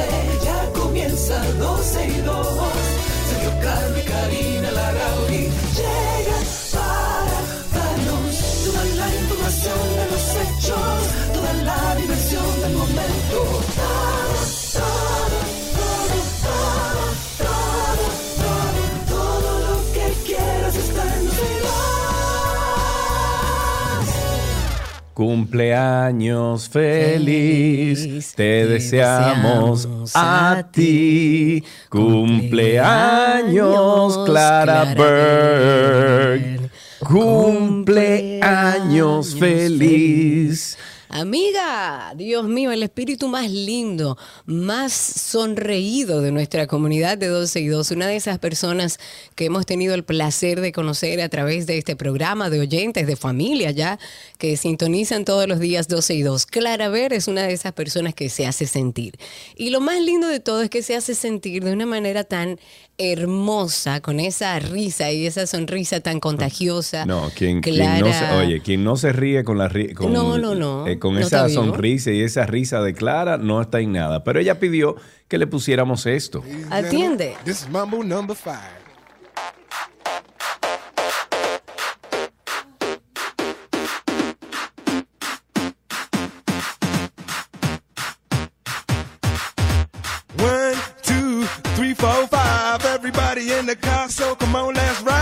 12, ya comienza 12 y 2. Sergio y Karina Larrauri llegan para darnos toda la información de los hechos, toda la diversión del momento. Cumpleaños feliz, Feliz, te deseamos deseamos a ti. Cumpleaños Clara Clara Berg. Berg. Cumpleaños feliz. Amiga, Dios mío, el espíritu más lindo, más sonreído de nuestra comunidad de 12 y 2, una de esas personas que hemos tenido el placer de conocer a través de este programa, de oyentes, de familia ya, que sintonizan todos los días 12 y 2. Clara Ver es una de esas personas que se hace sentir. Y lo más lindo de todo es que se hace sentir de una manera tan hermosa, con esa risa y esa sonrisa tan contagiosa. No, quien, quien no se, oye, quien no se ríe con la ri- con, No, no, no. eh, con No esa sonrisa y esa risa de Clara no está en nada. Pero ella pidió que le pusiéramos esto. Atiende. This is Mambo number five. One, two, three, four, five. Everybody in the car, so come on, let's ride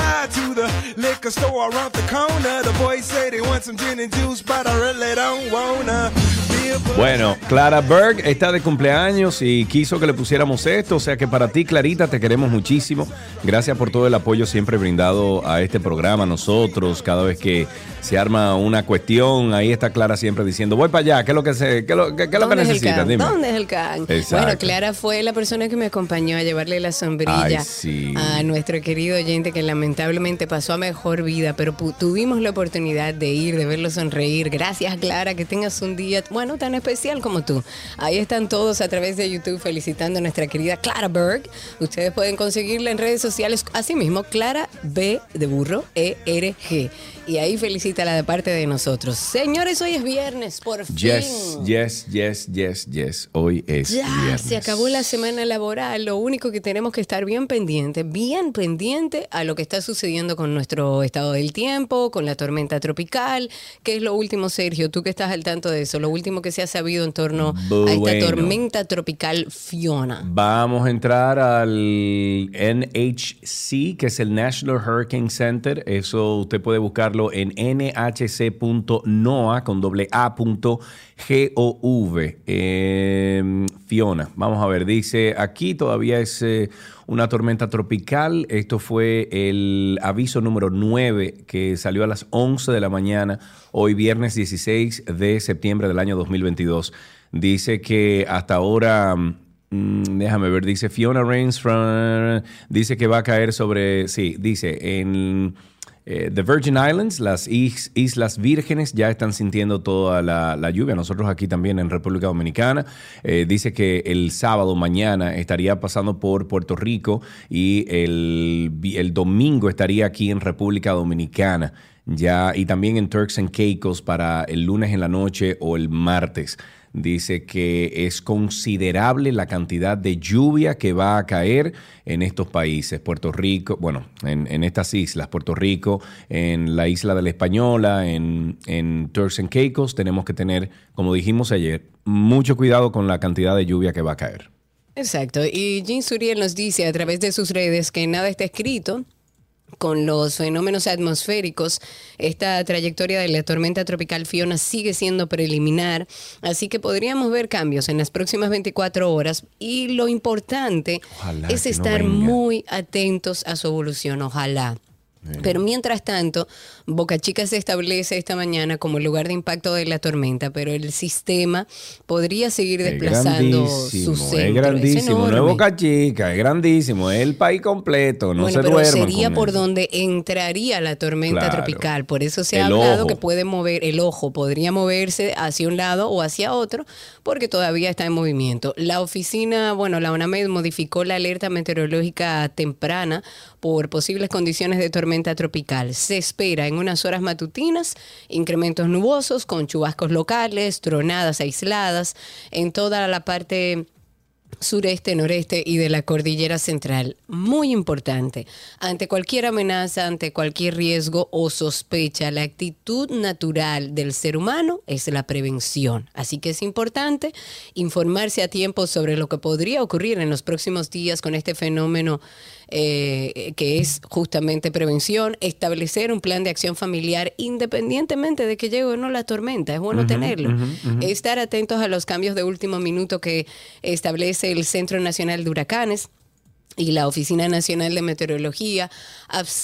Bueno, Clara Berg está de cumpleaños y quiso que le pusiéramos esto. O sea que para ti, Clarita, te queremos muchísimo. Gracias por todo el apoyo siempre brindado a este programa, a nosotros. Cada vez que se arma una cuestión, ahí está Clara siempre diciendo, voy para allá, ¿qué es lo que, se, qué es lo, qué- qué es lo que ¿Dónde es el necesitas? Dime. ¿Dónde es el can? Exacto. Bueno, Clara fue la persona que me acompañó a llevarle la sombrilla Ay, sí. a nuestro querido oyente que lamentablemente pasó a mejor vida, pero tuvimos la oportunidad de ir, de verlo sonreír. Gracias, Clara, que tengas un día, bueno, tan especial como tú. Ahí están todos a través de YouTube felicitando a nuestra querida Clara Berg. Ustedes pueden conseguirla en redes sociales, así mismo, Clara B de burro, E-R-G. Y ahí felicítala de parte de nosotros. Señores, hoy es viernes, por fin. Yes, yes, yes, yes, yes. Hoy es Ya, viernes. se acabó la semana laboral. Lo único que tenemos que estar bien pendiente, bien pendiente a lo que está sucediendo con nuestro estado del tiempo, con la tormenta tropical. ¿Qué es lo último, Sergio? Tú que estás al tanto de eso, lo último que se ha sabido en torno a esta tormenta tropical Fiona. Vamos a entrar al NHC, que es el National Hurricane Center. Eso usted puede buscarlo en nhc.noa con doble. Eh, Fiona, vamos a ver, dice aquí todavía es eh, una tormenta tropical. Esto fue el aviso número 9 que salió a las 11 de la mañana, hoy viernes 16 de septiembre del año 2022. Dice que hasta ahora... Mm, déjame ver, dice Fiona Rains dice que va a caer sobre, sí, dice en eh, The Virgin Islands, las is- Islas Vírgenes ya están sintiendo toda la, lluvia. Nosotros aquí también en República Dominicana. Eh, dice que el sábado, mañana, estaría pasando por Puerto Rico y el, el domingo estaría aquí en República Dominicana. Ya, y también en Turks and Caicos para el lunes en la noche o el martes. Dice que es considerable la cantidad de lluvia que va a caer en estos países. Puerto Rico, bueno, en, estas islas, Puerto Rico, en la isla de la Española, en, en Turks and Caicos, tenemos que tener, como dijimos ayer, mucho cuidado con la cantidad de lluvia que va a caer. Exacto. Y Jean Suriel nos dice a través de sus redes que nada está escrito con los fenómenos atmosféricos, esta trayectoria de la tormenta tropical Fiona sigue siendo preliminar, así que podríamos ver cambios en las próximas 24 horas y lo importante Ojalá es no estar muy atentos a su evolución, ojalá. Pero mientras tanto, Boca Chica se establece esta mañana como el lugar de impacto de la tormenta, pero el sistema podría seguir Es desplazando su centro. Es grandísimo, no es. Boca Chica, es grandísimo, es el país completo, no bueno, se pero sería por eso. donde entraría la tormenta Claro. tropical. Por eso se ha El hablado ojo. que puede mover el ojo, podría moverse hacia un lado o hacia otro, porque todavía está en movimiento. La oficina, bueno, la UNAMED modificó la alerta meteorológica temprana por posibles condiciones de tormenta tropical. Se espera en unas horas matutinas incrementos nubosos con chubascos locales, tronadas aisladas en toda la parte sureste, noreste y de la cordillera central. Muy importante. Ante cualquier amenaza, ante cualquier riesgo o sospecha, la actitud natural del ser humano es la prevención. Así que es importante informarse a tiempo sobre lo que podría ocurrir en los próximos días con este fenómeno eh, que es justamente prevención, establecer un plan de acción familiar independientemente de que llegue o no la tormenta. Es bueno tenerlo. Estar atentos a los cambios de último minuto que establece el Centro Nacional de Huracanes y la Oficina Nacional de Meteorología,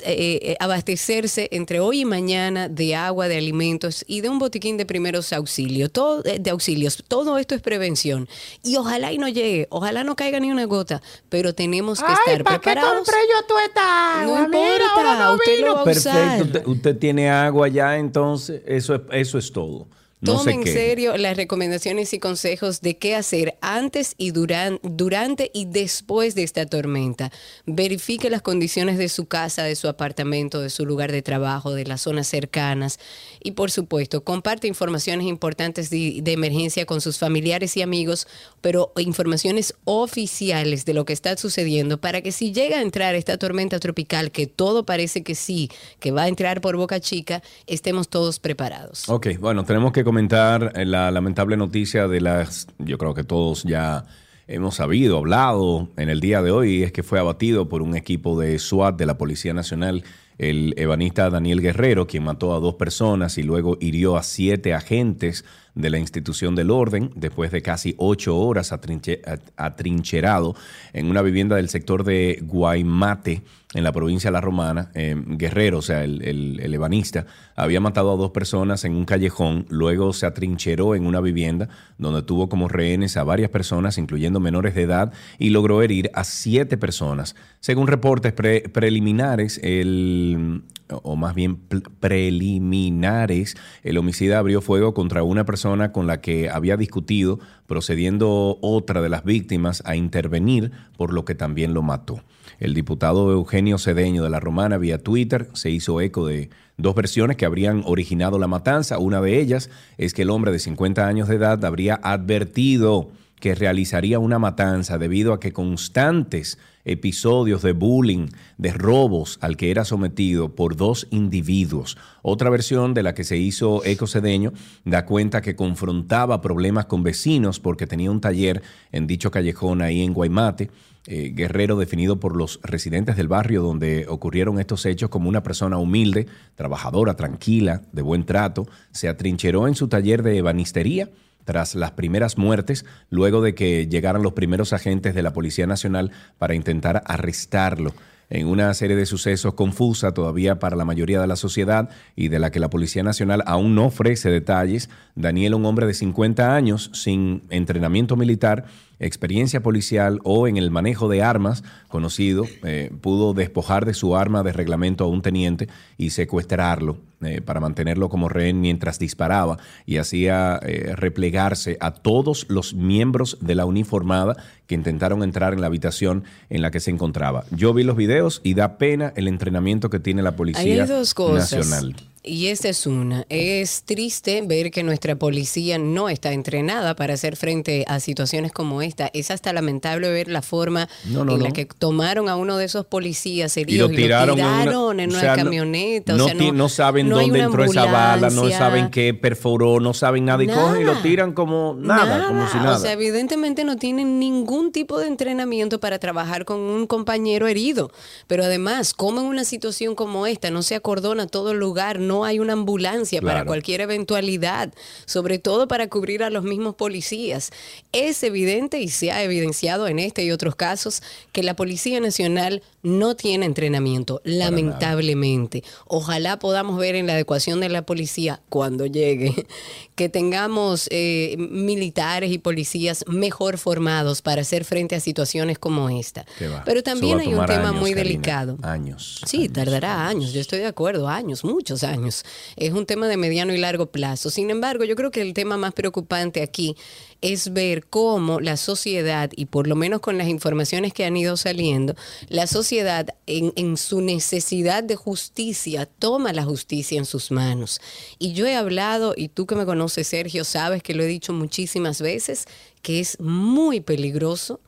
eh, eh, abastecerse entre hoy y mañana de agua, de alimentos y de un botiquín de primeros auxilios, todo, eh, de auxilios. Todo esto es prevención. Y ojalá y no llegue, ojalá no caiga ni una gota, pero tenemos que estar preparados. yo tú estás? No importa, usted lo va a usar. Perfecto, usted, usted tiene agua ya, entonces eso es, eso es todo. No Tome sé en serio las recomendaciones y consejos de qué hacer antes y duran- durante y después de esta tormenta. Verifique las condiciones de su casa, de su apartamento, de su lugar de trabajo, de las zonas cercanas. Y por supuesto, comparte informaciones importantes de, de emergencia con sus familiares y amigos, pero informaciones oficiales de lo que está sucediendo para que si llega a entrar esta tormenta tropical, que todo parece que sí, que va a entrar por Boca Chica, estemos todos preparados. Ok, bueno, tenemos que eh, la lamentable noticia de las, yo creo que todos ya hemos sabido, hablado en el día de hoy, es que fue abatido por un equipo de SWAT de la Policía Nacional el ebanista Daniel Guerrero, quien mató a dos personas y luego hirió a siete agentes de la institución del orden después de casi ocho horas atrinche- at- atrincherado en una vivienda del sector de Guaymate, en la provincia de La Romana. Eh, Guerrero, o sea, el, el- el ebanista, había matado a dos personas en un callejón, luego se atrincheró en una vivienda donde tuvo como rehenes a varias personas, incluyendo menores de edad, y logró herir a siete personas. Según reportes pre- preliminares, el, o más bien preliminares, el homicida abrió fuego contra una persona con la que había discutido, procediendo otra de las víctimas a intervenir, por lo que también lo mató. El diputado Eugenio Cedeño de la Romana vía Twitter se hizo eco de dos versiones que habrían originado la matanza. Una de ellas es que el hombre de 50 años de edad habría advertido que realizaría una matanza debido a que constantes episodios de bullying, de robos al que era sometido por dos individuos. Otra versión de la que se hizo eco cedeño da cuenta que confrontaba problemas con vecinos porque tenía un taller en dicho callejón ahí en Guaymate. Eh, Guerrero, definido por los residentes del barrio donde ocurrieron estos hechos como una persona humilde, trabajadora, tranquila, de buen trato, se atrincheró en su taller de ebanistería tras las primeras muertes, luego de que llegaran los primeros agentes de la Policía Nacional para intentar arrestarlo en una serie de sucesos confusa todavía para la mayoría de la sociedad y de la que la Policía Nacional aún no ofrece detalles. Daniel, un hombre de 50 años sin entrenamiento militar, experiencia policial o en el manejo de armas conocido, eh, pudo despojar de su arma de reglamento a un teniente y secuestrarlo eh, para mantenerlo como rehén mientras disparaba y hacía eh, replegarse a todos los miembros de la uniformada que intentaron entrar en la habitación en la que se encontraba. Yo vi los videos y da pena el entrenamiento que tiene la Ahí Policía hay dos cosas. Nacional. Y esta es una. Es triste ver que nuestra policía no está entrenada para hacer frente a situaciones como esta. Es hasta lamentable ver la forma No, no, en la no. que tomaron a uno de esos policías Y heridos lo tiraron, en una- o sea, camioneta. o sea, no saben dónde entró esa bala, no saben qué perforó, no saben nada y cogen y lo tiran como nada, como si nada. O sea, evidentemente no tienen ningún tipo de entrenamiento para trabajar con un compañero herido. Pero además, como en una situación como esta no se acordona todo el lugar, no no hay una ambulancia para cualquier eventualidad, sobre todo para cubrir a los mismos policías. Es evidente y se ha evidenciado en este y otros casos que la Policía Nacional no tiene entrenamiento, lamentablemente. Ojalá podamos ver en la adecuación de la policía cuando llegue que tengamos eh, militares y policías mejor formados para hacer frente a situaciones como esta. Pero también hay un tema años, muy Karina. delicado. Años. Sí, años, tardará años, yo estoy de acuerdo, años, muchos años. Es un tema de mediano y largo plazo. Sin embargo, yo creo que el tema más preocupante aquí es ver cómo la sociedad, y por lo menos con las informaciones que han ido saliendo, la sociedad en, en su necesidad de justicia toma la justicia en sus manos. Y yo he hablado, y tú que me conoces, Sergio, sabes que lo he dicho muchísimas veces, que es muy peligroso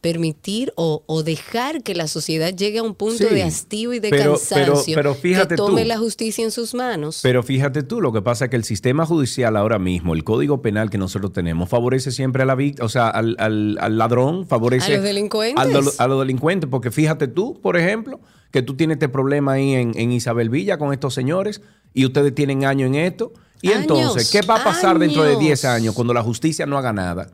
permitir o, o dejar que la sociedad llegue a un punto Sí, de hastío y de pero- cansancio pero- pero fíjate que tome tú. la justicia en sus manos. Pero fíjate tú, lo que pasa es que el sistema judicial ahora mismo, el código penal que nosotros tenemos, favorece siempre a la víctima, o sea, al, al- al ladrón, favorece A los delincuentes. al do- a los delincuentes, porque fíjate tú, por ejemplo, que tú tienes este problema ahí en, en Isabel Villa con estos señores y ustedes tienen años en esto. Y Años, entonces, ¿qué va a pasar dentro de años. 10 años cuando la justicia no haga nada?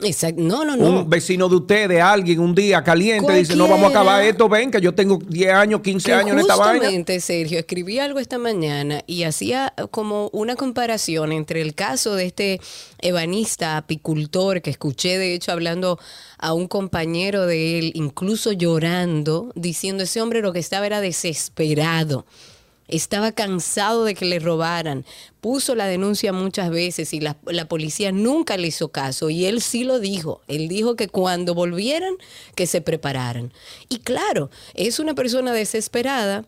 Exacto. No, no, no. Un vecino de ustedes, alguien un día caliente, dice, no vamos a acabar esto, ven, que yo tengo 10 años, 15 Que años en esta vaina. justamente, Sergio, escribí algo esta mañana y hacía como una comparación entre el caso de este ebanista apicultor que escuché, de hecho, hablando a un compañero de él, incluso llorando, diciendo ese hombre lo que estaba era desesperado. Estaba cansado de que le robaran. Puso la denuncia muchas veces y la, la policía nunca le hizo caso. Y él sí lo dijo. Él dijo que cuando volvieran, que se prepararan. Y claro, es una persona desesperada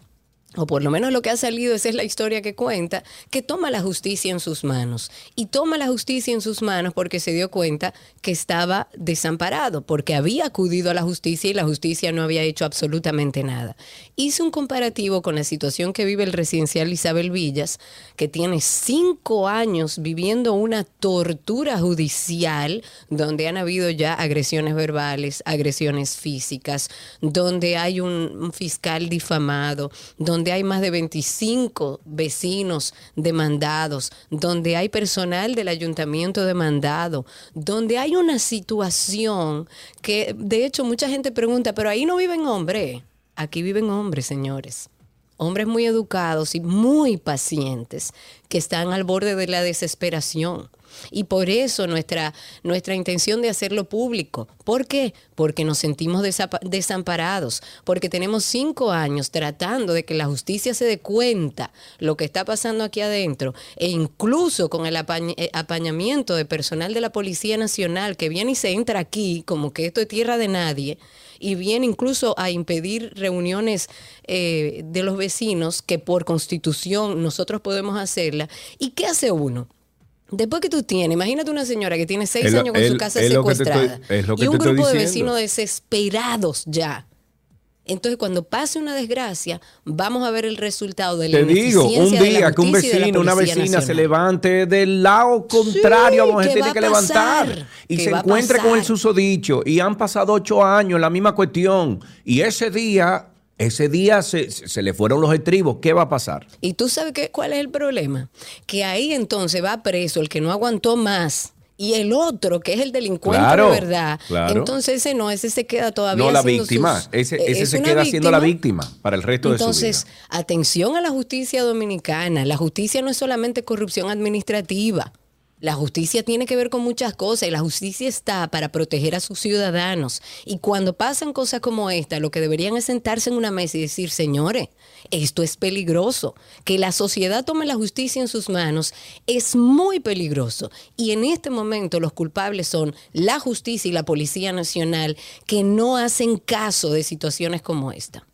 o por lo menos lo que ha salido, esa es la historia que cuenta, que toma la justicia en sus manos. Y toma la justicia en sus manos porque se dio cuenta que estaba desamparado, porque había acudido a la justicia y la justicia no había hecho absolutamente nada. Hice un comparativo con la situación que vive el residencial Isabel Villas, que tiene cinco años viviendo una tortura judicial, donde han habido ya agresiones verbales, agresiones físicas, donde hay un, fiscal difamado, donde hay más de 25 vecinos demandados, donde hay personal del ayuntamiento demandado, donde hay una situación que de hecho mucha gente pregunta, pero ahí no viven hombres. Aquí viven hombres, señores. Hombres muy educados y muy pacientes que están al borde de la desesperación. Y por eso nuestra, nuestra intención de hacerlo público. ¿Por qué? Porque nos sentimos desamparados, porque tenemos cinco años tratando de que la justicia se dé cuenta lo que está pasando aquí adentro, e incluso con el eh, apañamiento de personal de la Policía Nacional que viene y se entra aquí como que esto es tierra de nadie y viene incluso a impedir reuniones eh, de los vecinos que por constitución nosotros podemos hacerla. ¿Y qué hace uno? Después que tú tienes, imagínate una señora que tiene seis años con su casa secuestrada estoy- y un grupo de vecinos desesperados ya. Entonces, cuando pase una desgracia, vamos a ver el resultado de la Te digo, un día que un vecino, una vecina se levante del lado contrario, Sí, a que tiene que levantar y se encuentre con el susodicho y han pasado ocho años la misma cuestión y ese día, ese día se, se le fueron los estribos, ¿qué va a pasar? Y tú sabes qué, cuál es el problema. Que ahí entonces va preso el que no aguantó más. Y el otro, que es el delincuente Claro, de verdad, claro. entonces ese no, ese se queda todavía No la víctima, sus- ese, eh, ese se queda siendo la víctima para el resto Entonces, de su vida. atención a la justicia dominicana. La justicia no es solamente corrupción administrativa. La justicia tiene que ver con muchas cosas y la justicia está para proteger a sus ciudadanos. Y cuando pasan cosas como esta, lo que deberían es sentarse en una mesa y decir, señores, esto es peligroso. Que la sociedad tome la justicia en sus manos es muy peligroso. Y en este momento los culpables son la justicia y la Policía Nacional que no hacen caso de situaciones como esta.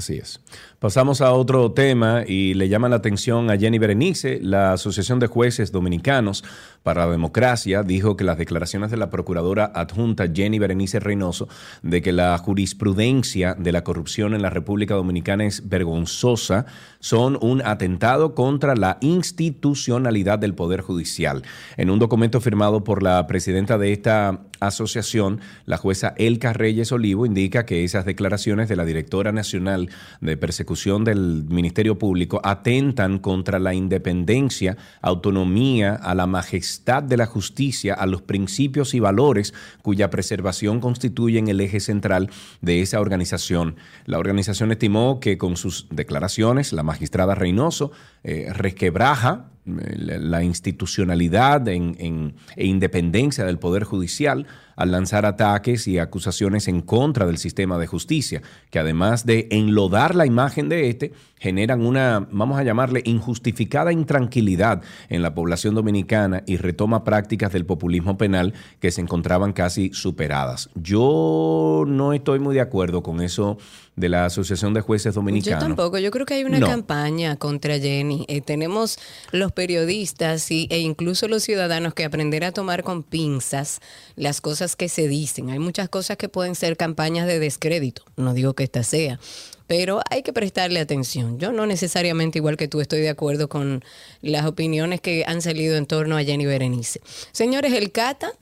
Así es. Pasamos a otro tema y le llama la atención a Jenny Berenice. La Asociación de Jueces Dominicanos para la Democracia dijo que las declaraciones de la procuradora adjunta Jenny Berenice Reynoso de que la jurisprudencia de la corrupción en la República Dominicana es vergonzosa son un atentado contra la institucionalidad del Poder Judicial. En un documento firmado por la presidenta de esta asociación, la jueza Elka Reyes Olivo indica que esas declaraciones de la directora nacional de persecución del Ministerio Público atentan contra la independencia, autonomía, a la majestad de la justicia, a los principios y valores cuya preservación constituyen el eje central de esa organización. La organización estimó que con sus declaraciones la magistrada Reynoso eh, resquebraja la institucionalidad en- e independencia del Poder Judicial al lanzar ataques y acusaciones en contra del sistema de justicia, que además de enlodar la imagen de este, generan una, vamos a llamarle, injustificada intranquilidad en la población dominicana y retoma prácticas del populismo penal que se encontraban casi superadas. Yo no estoy muy de acuerdo con eso de la Asociación de Jueces Yo Dominicanos. tampoco, yo creo que hay una No. campaña contra Jenny. Eh, tenemos los periodistas y, e incluso los ciudadanos que aprender a tomar con pinzas las cosas que se dicen. Hay muchas cosas que pueden ser campañas de descrédito, no digo que esta sea, pero hay que prestarle atención. Yo no necesariamente igual que tú estoy de acuerdo con las opiniones que han salido en torno a Jenny Berenice. Señores, el Cata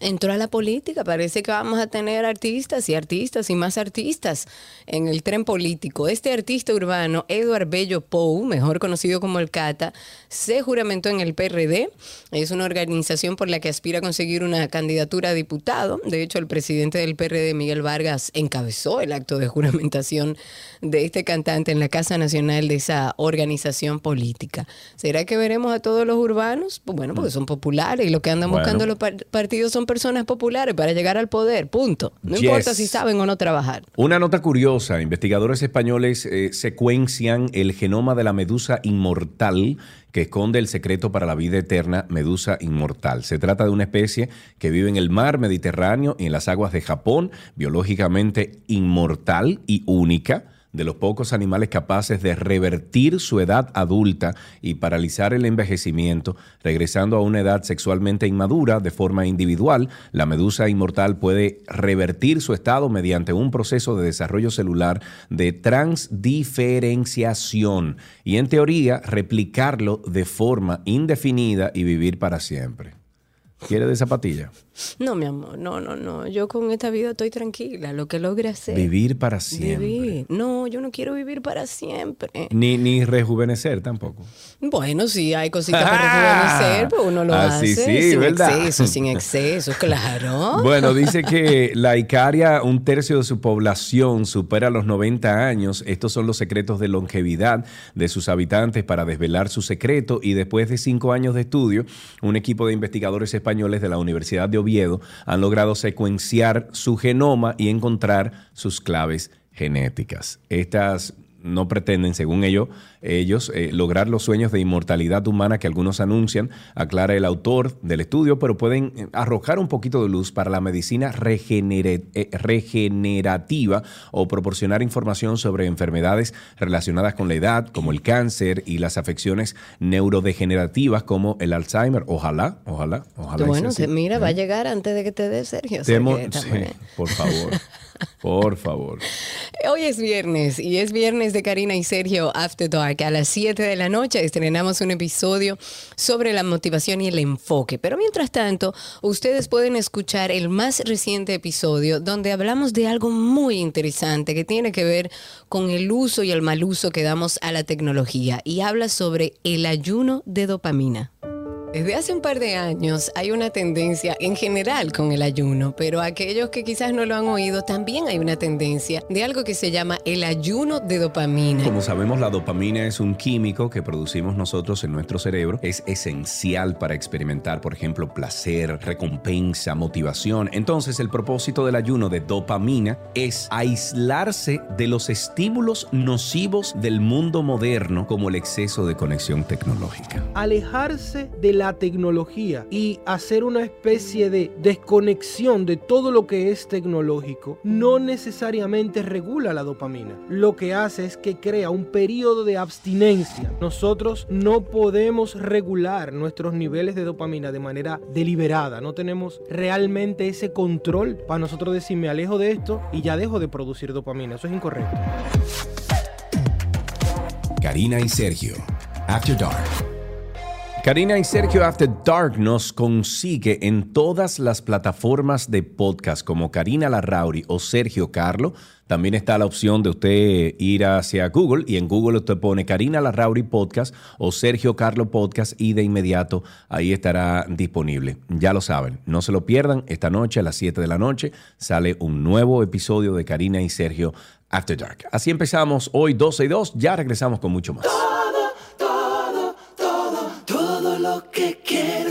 entró a la política. Parece que vamos a tener artistas y artistas y más artistas en el tren político. Este artista urbano, Eduard Bello Pou, mejor conocido como el Cata, se juramentó en el PRD. Es una organización por la que aspira a conseguir una candidatura a diputado. De hecho, el presidente del PRD, Miguel Vargas, encabezó el acto de juramentación de este cantante en la Casa Nacional de esa organización política. ¿Será que veremos a todos los urbanos? Pues bueno, porque son populares y lo que andan Bueno. buscando los par- partidos son personas populares para llegar al poder, punto. No Yes. importa si saben o no trabajar. Una nota curiosa, investigadores españoles eh, secuencian el genoma de la medusa inmortal que esconde el secreto para la vida eterna, medusa inmortal. Se trata de una especie que vive en el mar Mediterráneo y en las aguas de Japón, biológicamente inmortal y única de los pocos animales capaces de revertir su edad adulta y paralizar el envejecimiento, regresando a una edad sexualmente inmadura de forma individual, la medusa inmortal puede revertir su estado mediante un proceso de desarrollo celular de transdiferenciación y en teoría replicarlo de forma indefinida y vivir para siempre. ¿Quiere de zapatilla? No, mi amor, no, no, no. Yo con esta vida estoy tranquila. Lo que logre hacer. Vivir para siempre. Vivir. No, yo no quiero vivir para siempre. Ni, ni rejuvenecer tampoco. Bueno, sí, hay cositas para rejuvenecer, pues uno lo Así hace sí, sin ¿verdad? exceso, sin exceso, claro. Bueno, dice que la Icaria, un tercio de su población supera los 90 años. Estos son los secretos de longevidad de sus habitantes para desvelar su secreto. Y después de cinco años de estudio, un equipo de investigadores españoles de la Universidad de Oviedo han logrado secuenciar su genoma y encontrar sus claves genéticas. Estas no pretenden, según ello, ellos, eh, lograr los sueños de inmortalidad humana que algunos anuncian, aclara el autor del estudio, pero pueden eh, arrojar un poquito de luz para la medicina eh, regenerativa o proporcionar información sobre enfermedades relacionadas con la edad, como el cáncer y las afecciones neurodegenerativas como el Alzheimer. Ojalá, ojalá, ojalá. bueno, mira, va a llegar antes de que te dé Sergio. Temo- sí, por favor, por favor. Hoy es viernes y es viernes de Karina y Sergio After Dark. A las 7 de la noche estrenamos un episodio sobre la motivación y el enfoque. Pero mientras tanto, ustedes pueden escuchar el más reciente episodio donde hablamos de algo muy interesante que tiene que ver con el uso y el mal uso que damos a la tecnología y habla sobre el ayuno de dopamina. Desde hace un par de años hay una tendencia en general con el ayuno, pero aquellos que quizás no lo han oído, también hay una tendencia de algo que se llama el ayuno de dopamina. Como sabemos, la dopamina es un químico que producimos nosotros en nuestro cerebro. Es esencial para experimentar, por ejemplo, placer, recompensa, motivación. Entonces, el propósito del ayuno de dopamina es aislarse de los estímulos nocivos del mundo moderno, como el exceso de conexión tecnológica. alejarse de la tecnología y hacer una especie de desconexión de todo lo que es tecnológico no necesariamente regula la dopamina. Lo que hace es que crea un periodo de abstinencia. Nosotros no podemos regular nuestros niveles de dopamina de manera deliberada. No tenemos realmente ese control para nosotros decir me alejo de esto y ya dejo de producir dopamina. Eso es incorrecto. Karina y Sergio. After Dark. Karina y Sergio After Dark nos consigue en todas las plataformas de podcast como Karina Larrauri o Sergio Carlo. También está la opción de usted ir hacia Google y en Google usted pone Karina Larrauri Podcast o Sergio Carlo Podcast y de inmediato ahí estará disponible. Ya lo saben, no se lo pierdan. Esta noche a las 7 de la noche sale un nuevo episodio de Karina y Sergio After Dark. Así empezamos hoy 12 y 2. Ya regresamos con mucho más.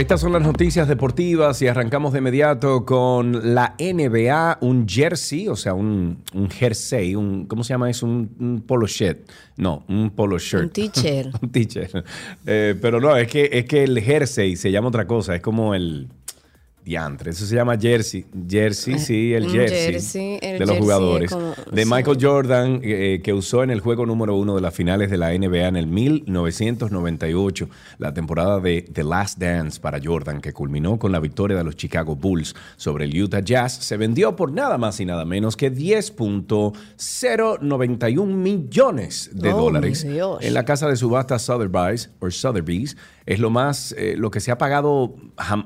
Estas son las noticias deportivas y arrancamos de inmediato con la NBA, un jersey, o sea, un, un jersey, un, ¿cómo se llama eso? Un, un polo shirt. No, un polo shirt. Un teacher. un teacher. Eh, pero no, es que, es que el jersey se llama otra cosa, es como el diantre. Eso se llama jersey. Jersey, sí, el un jersey, jersey, el de los jersey jugadores. como- de sí. Michael Jordan, eh, que usó en el juego número uno de las finales de la NBA en el 1998, la temporada de The Last Dance para Jordan, que culminó con la victoria de los Chicago Bulls sobre el Utah Jazz, se vendió por nada más y nada menos que 10.091 millones de Oh, dólares en la casa de subasta Sotheby's, o Sotheby's es lo más, eh, lo que se ha pagado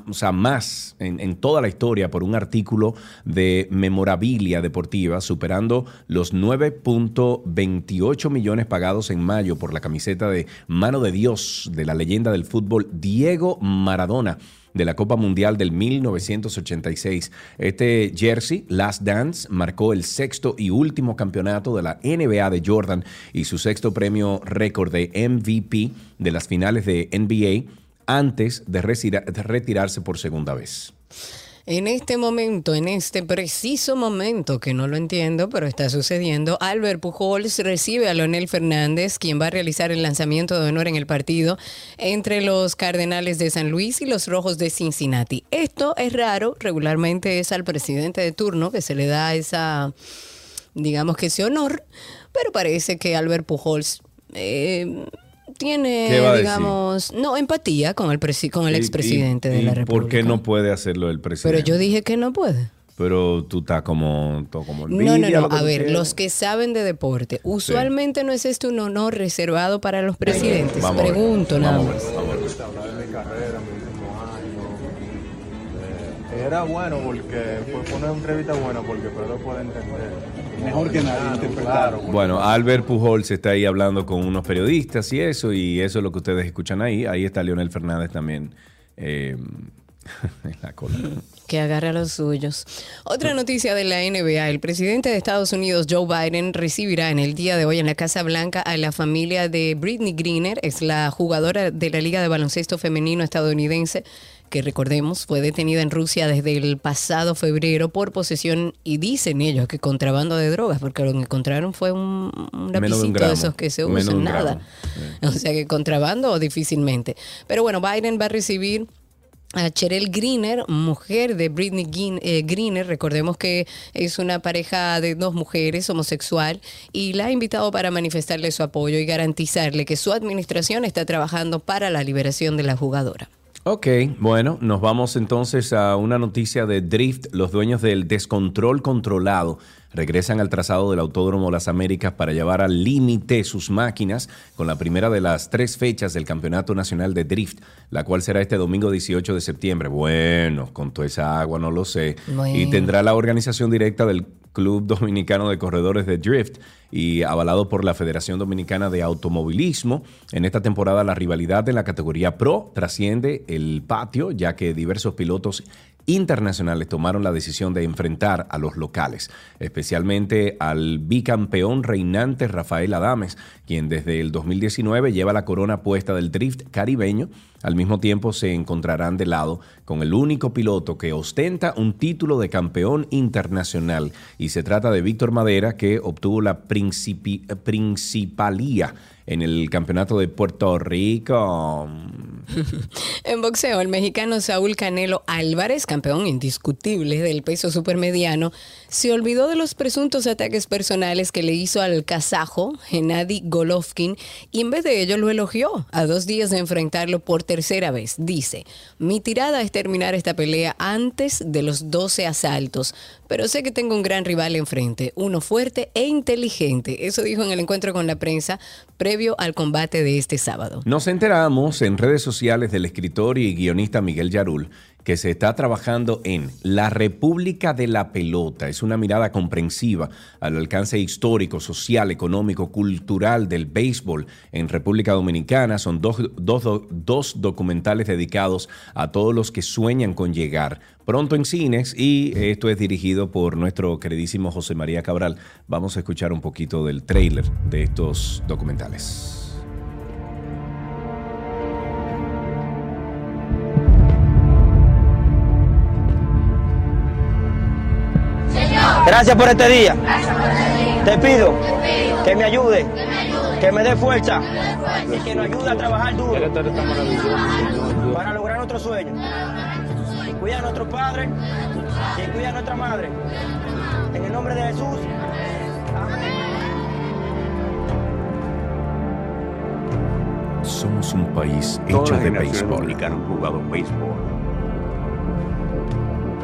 o sea, más en, en toda la historia por un artículo de memorabilia deportiva, superando los 9.28 millones pagados en mayo por la camiseta de Mano de Dios de la leyenda del fútbol Diego Maradona de la Copa Mundial del 1986. Este jersey, Last Dance, marcó el sexto y último campeonato de la NBA de Jordan y su sexto premio récord de MVP de las finales de NBA antes de, de retirarse por segunda vez. En este momento, en este preciso momento, que no lo entiendo, pero está sucediendo, Albert Pujols recibe a Leonel Fernández, quien va a realizar el lanzamiento de honor en el partido entre los Cardenales de San Luis y los Rojos de Cincinnati. Esto es raro, regularmente es al presidente de turno que se le da esa, digamos que ese honor, pero parece que Albert Pujols... eh, tiene, digamos, no empatía con el presi- con el expresidente de la República. ¿Por qué no puede hacerlo el presidente? Pero yo dije que no puede. Pero tú estás como, todo como No, no, no. A ver, los que saben de deporte, usualmente no es este un honor reservado para los presidentes. Vamos Pregunto nada más. Era bueno porque fue una entrevista buena porque Pedro puede entender. Mejor que nadie, claro. Bueno, Albert Pujol se está ahí hablando con unos periodistas y eso, y eso es lo que ustedes escuchan ahí. Ahí está Leonel Fernández también eh, en la cola. Que agarre a los suyos. Otra noticia de la NBA. El presidente de Estados Unidos, Joe Biden, recibirá en el día de hoy en la Casa Blanca a la familia de Britney Greener. Es la jugadora de la Liga de Baloncesto Femenino estadounidense que recordemos fue detenida en Rusia desde el pasado febrero por posesión y dicen ellos que contrabando de drogas, porque lo que encontraron fue un, un Menos de un lapicito de, gramo. esos que se de usan, nada. O sea que contrabando difícilmente. Pero bueno, Biden va a recibir a Cheryl Greener, mujer de Britney eh, Greener, recordemos que es una pareja de dos mujeres homosexual y la ha invitado para manifestarle su apoyo y garantizarle que su administración está trabajando para la liberación de la jugadora. Ok, bueno, nos vamos entonces a una noticia de Drift. Los dueños del descontrol controlado regresan al trazado del Autódromo Las Américas para llevar al límite sus máquinas con la primera de las tres fechas del Campeonato Nacional de Drift, la cual será este domingo 18 de septiembre. Bueno, con toda esa agua no lo sé. Bueno. Y tendrá la organización directa del Club Dominicano de Corredores de Drift y avalado por la Federación Dominicana de Automovilismo. En esta temporada la rivalidad en la categoría Pro trasciende el patio, ya que diversos pilotos internacionales tomaron la decisión de enfrentar a los locales, especialmente al bicampeón reinante Rafael Adames, quien desde el 2019 lleva la corona puesta del drift caribeño. Al mismo tiempo se encontrarán de lado con el único piloto que ostenta un título de campeón internacional y se trata de Víctor Madera que obtuvo la principalía en el campeonato de Puerto Rico. En boxeo, el mexicano Saúl Canelo Álvarez, campeón indiscutible del peso supermediano, se olvidó de los presuntos ataques personales que le hizo al kazajo Gennady Golovkin y en vez de ello lo elogió a dos días de enfrentarlo por tercera vez. Dice, mi tirada es terminar esta pelea antes de los 12 asaltos, pero sé que tengo un gran rival enfrente, uno fuerte e inteligente. Eso dijo en el encuentro con la prensa previo al combate de este sábado. Nos enteramos en redes sociales del escritor y guionista Miguel Yarul que se está trabajando en La República de la Pelota. Es una mirada comprensiva al alcance histórico, social, económico, cultural del béisbol en República Dominicana. Son dos, dos- dos documentales dedicados a todos los que sueñan con llegar pronto en cines y esto es dirigido por nuestro queridísimo José María Cabral. Vamos a escuchar un poquito del tráiler de estos documentales. Gracias por este día. Te pido que me ayude, que me dé fuerza y que nos ayude a trabajar duro para lograr nuestro sueño. Cuida a nuestros padres y cuida a nuestra madre. En el nombre de Jesús. Amén. Somos un país hecho de béisbol. béisbol.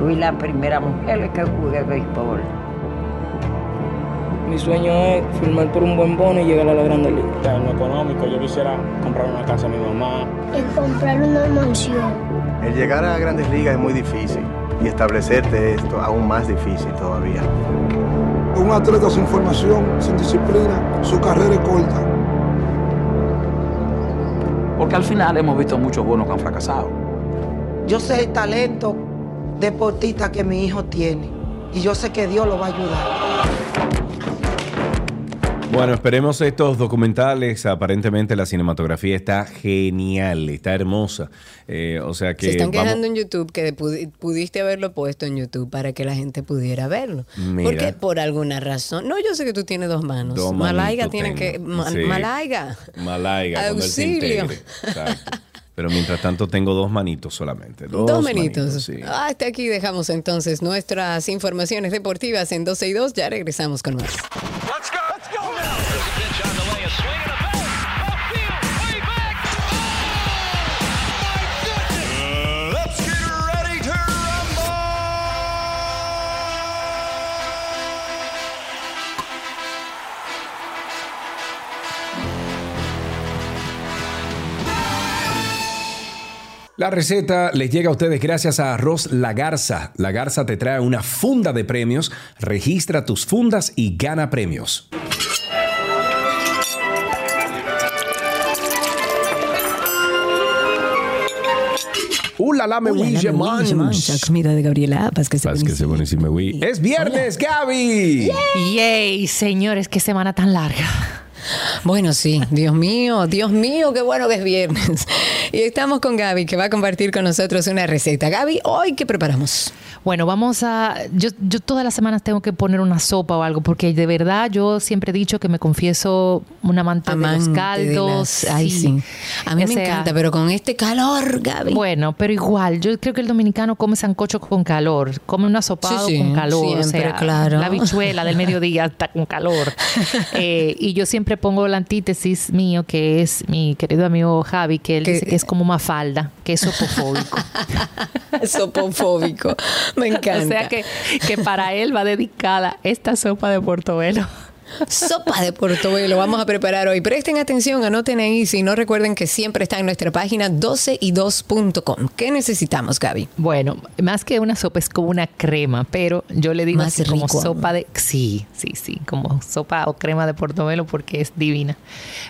Fui la primera mujer que jugué béisbol. Mi sueño es firmar por un buen bono y llegar a la Grande Liga. En lo económico, yo quisiera comprar una casa a mi mamá. Es comprar una mansión. El llegar a grandes ligas es muy difícil y establecerte esto aún más difícil todavía. Un atleta sin formación, sin disciplina, su carrera es corta. Porque al final hemos visto muchos buenos que han fracasado. Yo sé el talento deportista que mi hijo tiene y yo sé que Dios lo va a ayudar. Bueno, esperemos estos documentales. Aparentemente la cinematografía está genial, está hermosa. Eh, o sea que Se están vamos- quejando en YouTube que pudi- pudiste haberlo puesto en YouTube para que la gente pudiera verlo. Mira. Porque por alguna razón. No, yo sé que tú tienes dos manos. Dos Malaiga tiene que. Ma- Sí. Malaiga. Malaiga, Auxilio. Exacto. Pero mientras tanto tengo dos manitos solamente. Dos, Dos, manitos. manitos, sí. Hasta aquí dejamos entonces nuestras informaciones deportivas en 12 y 2. Ya regresamos con más. La receta les llega a ustedes gracias a Arroz La Garza. La Garza te trae una funda de premios. Registra tus fundas y gana premios. ¡Uh, Hola, oui, la me. Comida de Gabriela Vázquez. Paz que se buenísimo, me oui. ¡Es viernes, Gaby! Yay, señores, qué semana tan larga. Bueno, sí, Dios mío, Dios mío, qué bueno que es viernes. Y estamos con Gaby, que va a compartir con nosotros una receta. Gaby, ¿hoy qué preparamos? Bueno, vamos a. Yo, yo todas las semanas tengo que poner una sopa o algo, porque de verdad yo siempre he dicho que me confieso un amante, de los Amante de caldos. las- ay, sí. A mí Ya me sea- encanta, pero con este calor, Gaby. Bueno, pero igual, yo creo que el dominicano come sancocho con calor, come un asopado Sí, sí, con calor, o siempre, sea, claro. la bichuela del mediodía está con calor. Eh, y yo siempre pongo la antítesis mío, que es mi querido amigo Javi, que él dice que es como Mafalda, que es sopofóbico. Sopofóbico. Me encanta. O sea que, que para él va dedicada esta sopa de portobelo. Sopa de portobelo vamos a preparar hoy. Presten atención, anoten ahí. Si no recuerden que siempre está en nuestra página 12y2.com. ¿Qué necesitamos, Gaby? Bueno, más que una sopa es como una crema, pero yo le digo Más así como rico sopa de... Sí, sí, sí, como sopa o crema de portobelo porque es divina.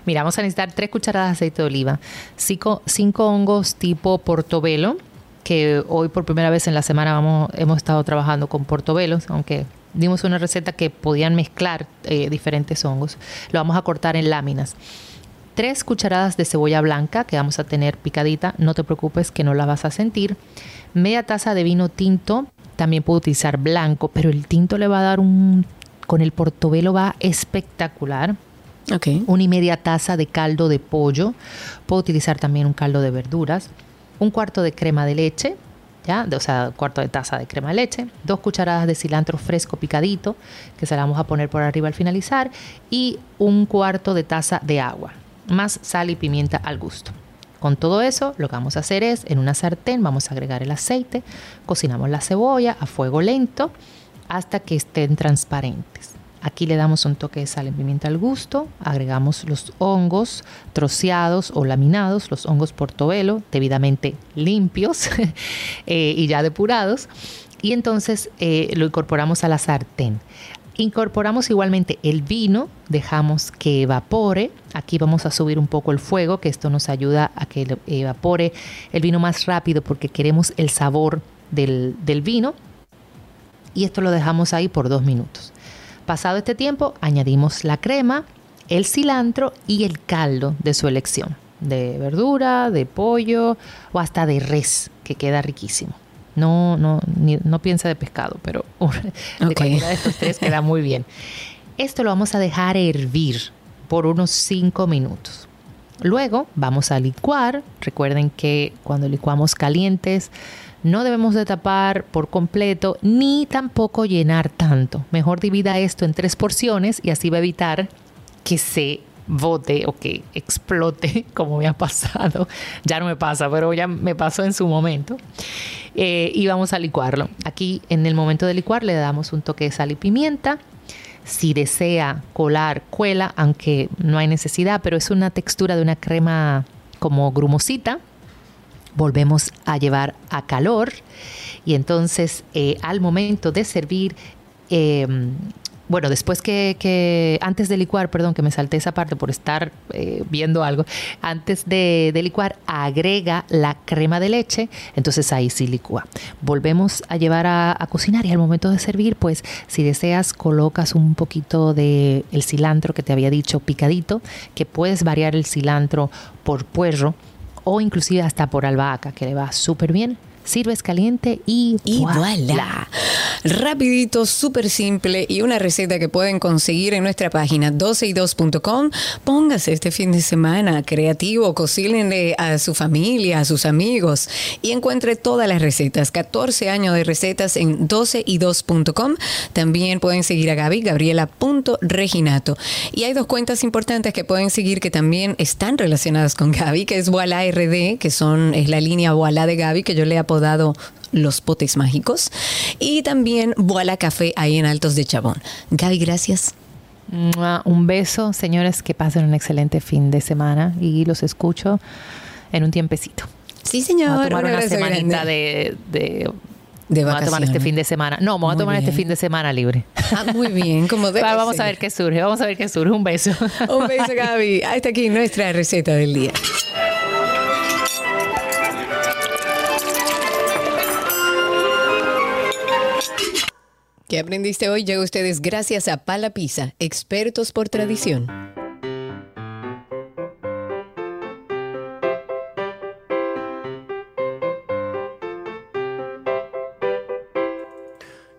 Mira, vamos a necesitar tres cucharadas de aceite de oliva, cinco, hongos tipo portobelo, que hoy por primera vez en la semana vamos, hemos estado trabajando con portobelos, aunque dimos una receta que podían mezclar eh, diferentes hongos. Lo vamos a cortar en láminas. Tres cucharadas de cebolla blanca que vamos a tener picadita, no te preocupes que no la vas a sentir. Media taza de vino tinto, también puedo utilizar blanco, pero el tinto le va a dar un, con el portobelo va espectacular. Ok. Una y media taza de caldo de pollo, puedo utilizar también un caldo de verduras. Un cuarto de crema de leche, ¿ya? O sea, cuarto de taza de crema de leche, dos cucharadas de cilantro fresco picadito, que se la vamos a poner por arriba al finalizar, y un cuarto de taza de agua, más sal y pimienta al gusto. Con todo eso, lo que vamos a hacer es, en una sartén vamos a agregar el aceite, cocinamos la cebolla a fuego lento hasta que estén transparentes. Aquí le damos un toque de sal y pimienta al gusto, agregamos los hongos troceados o laminados, los hongos portobelo, debidamente limpios eh, y ya depurados, y entonces eh, lo incorporamos a la sartén. Incorporamos igualmente el vino, dejamos que evapore. Aquí vamos a subir un poco el fuego, que esto nos ayuda a que evapore el vino más rápido porque queremos el sabor del vino. Y esto lo dejamos ahí por dos minutos. Pasado este tiempo, añadimos la crema, el cilantro y el caldo de su elección, de verdura, de pollo o hasta de res, que queda riquísimo. No, no, ni- no piensa de pescado, pero de Ok. cualquiera de estos tres queda muy bien. Esto lo vamos a dejar hervir por unos 5 minutos. Luego vamos a licuar. Recuerden que cuando licuamos calientes no debemos de tapar por completo ni tampoco llenar tanto. Mejor divida esto en tres porciones y así va a evitar que se bote o que explote como me ha pasado. Ya no me pasa, pero ya me pasó en su momento. Eh, y vamos a licuarlo. Aquí en el momento de licuar le damos un toque de sal y pimienta. Si desea colar, cuela, aunque no hay necesidad, pero es una textura de una crema como grumosita. Volvemos a llevar a calor y entonces eh, al momento de servir, eh, bueno, después que, que- antes de licuar, perdón, que me salté esa parte por estar eh, viendo algo, antes de, de licuar, agrega la crema de leche, entonces ahí sí licúa. Volvemos a llevar a, a cocinar y al momento de servir, pues si deseas, colocas un poquito de el cilantro que te había dicho picadito, que puedes variar el cilantro por puerro o inclusive hasta por albahaca, que le va súper bien. Sirves caliente y, Y voilà. Rapidito, súper simple y una receta que pueden conseguir en nuestra página 12y2.com. Póngase este fin de semana creativo, cocínenle a su familia, a sus amigos y encuentre todas las recetas. 14 años de recetas en 12y2.com. También pueden seguir a Gaby, gabriela.reginato. Y hay dos cuentas importantes que pueden seguir que también están relacionadas con Gaby, que es Voilà RD, que son, es la línea Voilà de Gaby, que yo le he apodado los potes mágicos. Y también Voilà Café ahí en Altos de Chabón. Gaby, gracias. Un beso, señores, que pasen un excelente fin de semana y los escucho en un tiempecito. Sí, señor. Voy a tomar un una abrazo semanita grande. de, de, De voy a tomar este fin de semana. No, voy a tomar este bien. fin de semana libre. Ah, muy bien, como debe vamos a ser. ver qué surge, vamos a ver qué surge. Un beso. Un beso, Gaby. Hasta aquí nuestra receta del día. ¿Qué aprendiste hoy? Llega a ustedes gracias a Pala Pizza, expertos por tradición.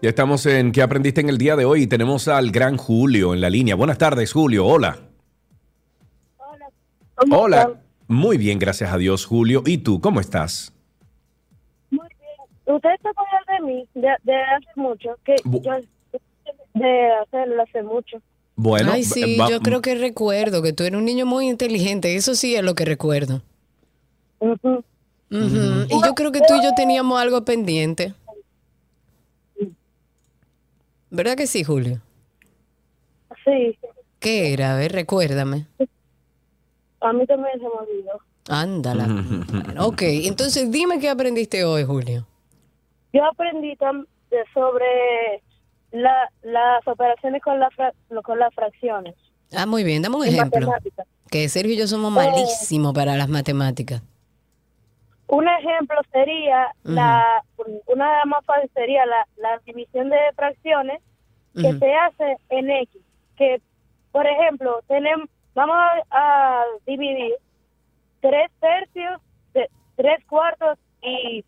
Ya estamos en ¿Qué aprendiste en el día de hoy? Y tenemos al gran Julio en la línea. Buenas tardes, Julio. Hola. Hola. Muy bien, gracias a Dios, Julio. ¿Y tú, cómo estás? Usted está hablando de mí de, de hace mucho, que Bu- yo de hacerlo hace mucho. Bueno, Ay, sí, yo creo que recuerdo que tú eres un niño muy inteligente. Eso sí es lo que recuerdo. Ujú. Y yo creo que tú y yo teníamos algo pendiente. ¿Verdad que sí, Julio? Sí, ¿Qué era? A ver, recuérdame. a mí también se me olvidó. Ándala. Bueno, ok, entonces dime qué aprendiste hoy, Julio. Yo aprendí sobre la, las operaciones con, la fra- con las fracciones. Ah, muy bien, dame un ejemplo. Que Sergio y yo somos malísimos para las matemáticas. un ejemplo sería la una de las más fáciles sería la, la división de fracciones que se hace en X. Que, por ejemplo, tenemos vamos a, a dividir tres tercios, de- tres cuartos y,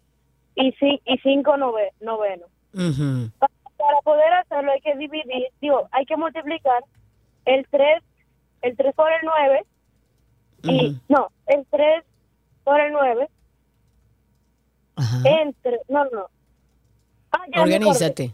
y, y cinco nove- novenos. Ujú. Pa- Para poder hacerlo hay que dividir, digo, hay que multiplicar el 3, el 3 por el 9 y Ujú. no, el 3 por el 9 entre, no, no. Ah, ya. Organízate.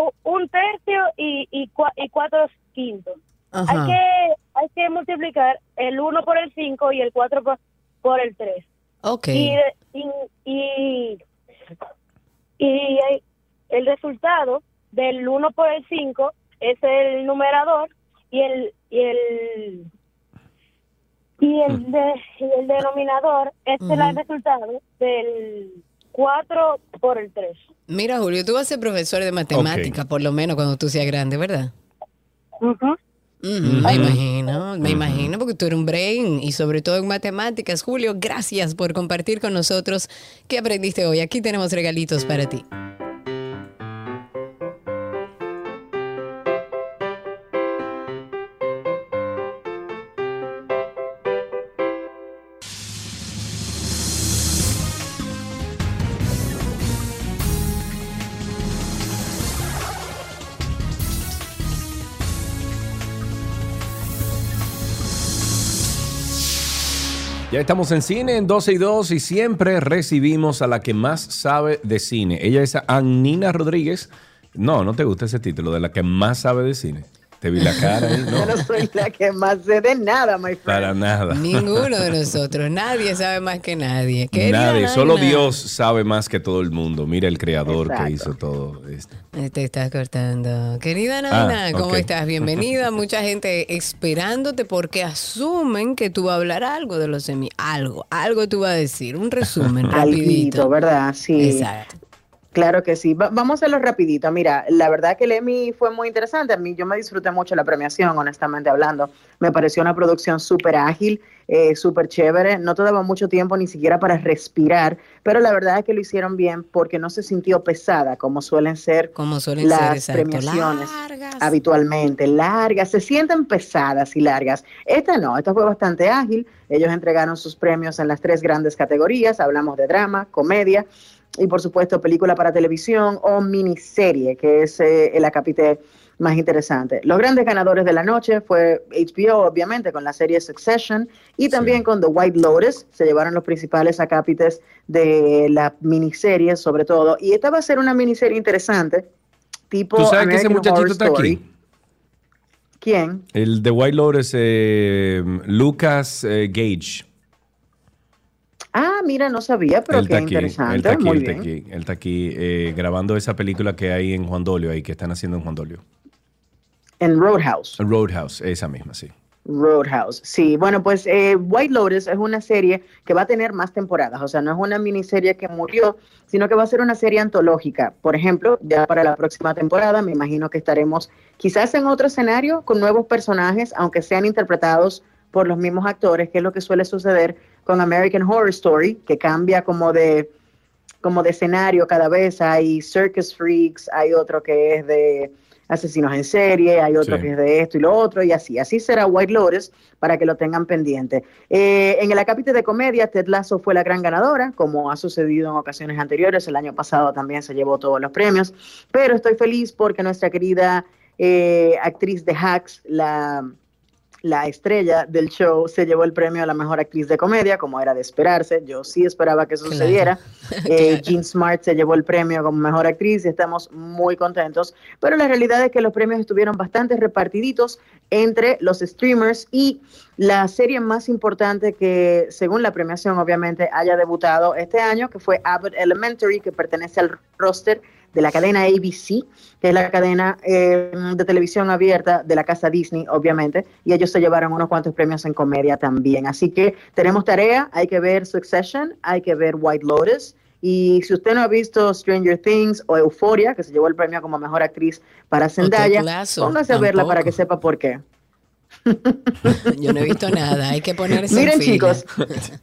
U- Un tercio y, y, cua- y cuatro quintos. Ajá. Hay que hay que multiplicar el 1 por el 5 y el 4 por, por el 3. Ok. Y, de- y, y, y el resultado del 1 por el 5 es el numerador y el y el y el, de- y el denominador es el Ujú. resultado del 4 por el 3. Mira, Julio, tú vas a ser profesor de matemática, por lo menos cuando tú seas grande, ¿verdad? Me imagino, me imagino, porque tú eres un brain y sobre todo en matemáticas. Julio, gracias por compartir con nosotros qué aprendiste hoy. Aquí tenemos regalitos para ti. Estamos en cine en 12 y 2 y siempre recibimos a la que más sabe de cine. Ella es Annina Rodríguez. No, no te gusta ese título, de la que más sabe de cine. Te vi la cara ahí, Yo no, no soy la que más sé de nada, my friend. para nada. Ninguno de nosotros, nadie sabe más que nadie. Nadie, solo. Dios sabe más que todo el mundo. Mira el creador Exacto. que hizo todo esto. Te estás cortando. Querida Naina, Ah, ¿cómo ok. estás? Bienvenida. Mucha gente esperándote porque asumen que tú vas a hablar algo de los semi. Algo, algo tú vas a decir. Un resumen rapidito. Alguito, ¿verdad? Sí. Exacto. Claro que sí. Va- vamos a hacerlo rapidito. Mira, la verdad que el Emmy fue muy interesante. A mí yo me disfruté mucho la premiación, honestamente hablando. Me pareció una producción súper ágil, eh, súper chévere. No te daba mucho tiempo ni siquiera para respirar, pero la verdad es que lo hicieron bien porque no se sintió pesada, como suelen ser Como suelen las ser, premiaciones habitualmente. Largas, se sienten pesadas y largas. Esta no, esta fue bastante ágil. Ellos entregaron sus premios en las tres grandes categorías. Hablamos de drama, comedia y por supuesto película para televisión o miniserie, que es eh, el acápite más interesante. Los grandes ganadores de la noche fue HBO, obviamente, con la serie Succession y también con The White Lotus. Se llevaron los principales acápites de la miniserie, sobre todo. Y esta va a ser una miniserie interesante, tipo ¿Tú sabes que ese muchachito Horror está Story. aquí? ¿Quién? El de White Lotus, eh, Lucas eh, Gage. Ah, mira, no sabía, pero él qué está aquí, él interesante. está aquí, Muy él está bien. aquí, él está aquí eh, grabando esa película que hay en Juan Dolio, ahí que están haciendo en Juan Dolio. En Roadhouse. Roadhouse, esa misma, sí. Roadhouse, sí. Bueno, pues eh, White Lotus es una serie que va a tener más temporadas, o sea, no es una miniserie que murió, sino que va a ser una serie antológica. Por ejemplo, ya para la próxima temporada me imagino que estaremos quizás en otro escenario con nuevos personajes, aunque sean interpretados por los mismos actores, que es lo que suele suceder con American Horror Story, que cambia como de como de escenario cada vez. Hay Circus Freaks, hay otro que es de asesinos en serie, hay otro Sí. que es de esto y lo otro, y así. Así será White Lotus para que lo tengan pendiente. Eh, en el acápite de comedia, Ted Lasso fue la gran ganadora, como ha sucedido en ocasiones anteriores. El año pasado también se llevó todos los premios, pero estoy feliz porque nuestra querida eh, actriz de Hacks, la la estrella del show se llevó el premio a la mejor actriz de comedia, como era de esperarse. Yo sí esperaba que Claro. sucediera. Eh, Jean Smart se llevó el premio como mejor actriz y estamos muy contentos. Pero la realidad es que los premios estuvieron bastante repartiditos entre los streamers y la serie más importante que, según la premiación, obviamente, haya debutado este año, que fue Abbott Elementary, que pertenece al roster de la cadena ABC, que es la cadena eh, de televisión abierta de la casa Disney, obviamente, y ellos se llevaron unos cuantos premios en comedia también. Así que tenemos tarea, hay que ver Succession, hay que ver White Lotus, y si usted no ha visto Stranger Things o Euphoria, que se llevó el premio como mejor actriz para Zendaya, póngase a verla para que sepa por qué. Yo no he visto nada, hay que ponerse Miren, en fila. chicos,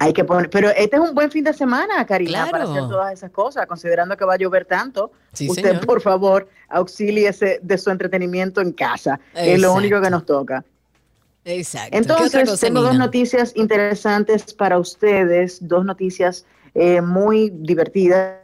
hay que poner, pero este es un buen fin de semana, Karina, para hacer todas esas cosas, considerando que va a llover tanto. Sí, usted, señor. por favor, auxíliese de su entretenimiento en casa, que es lo Exacto. único que nos toca. Exacto. ¿Qué otra Entonces, cosa, tengo dos noticias interesantes para ustedes, dos noticias eh, muy divertidas,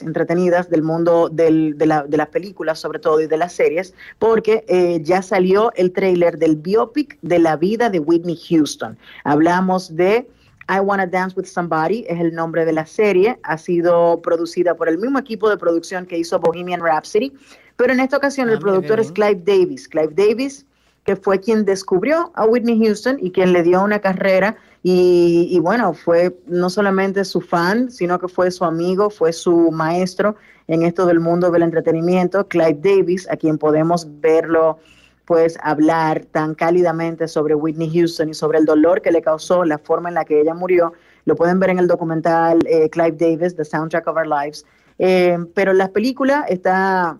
entretenidas del mundo del- de, la- de las películas, sobre todo, y de las series, porque eh, ya salió el tráiler del biopic de la vida de Whitney Houston. Hablamos de I Wanna Dance with Somebody, es el nombre de la serie, ha sido producida por el mismo equipo de producción que hizo Bohemian Rhapsody, pero en esta ocasión el Ah, productor es Clive Davis. Clive Davis que fue quien descubrió a Whitney Houston y quien le dio una carrera. Y, y bueno, fue no solamente su fan, sino que fue su amigo, fue su maestro en esto del mundo del entretenimiento, Clive Davis, a quien podemos verlo pues hablar tan cálidamente sobre Whitney Houston y sobre el dolor que le causó, la forma en la que ella murió. Lo pueden ver en el documental eh, Clive Davis, The Soundtrack of Our Lives. Eh, pero la película está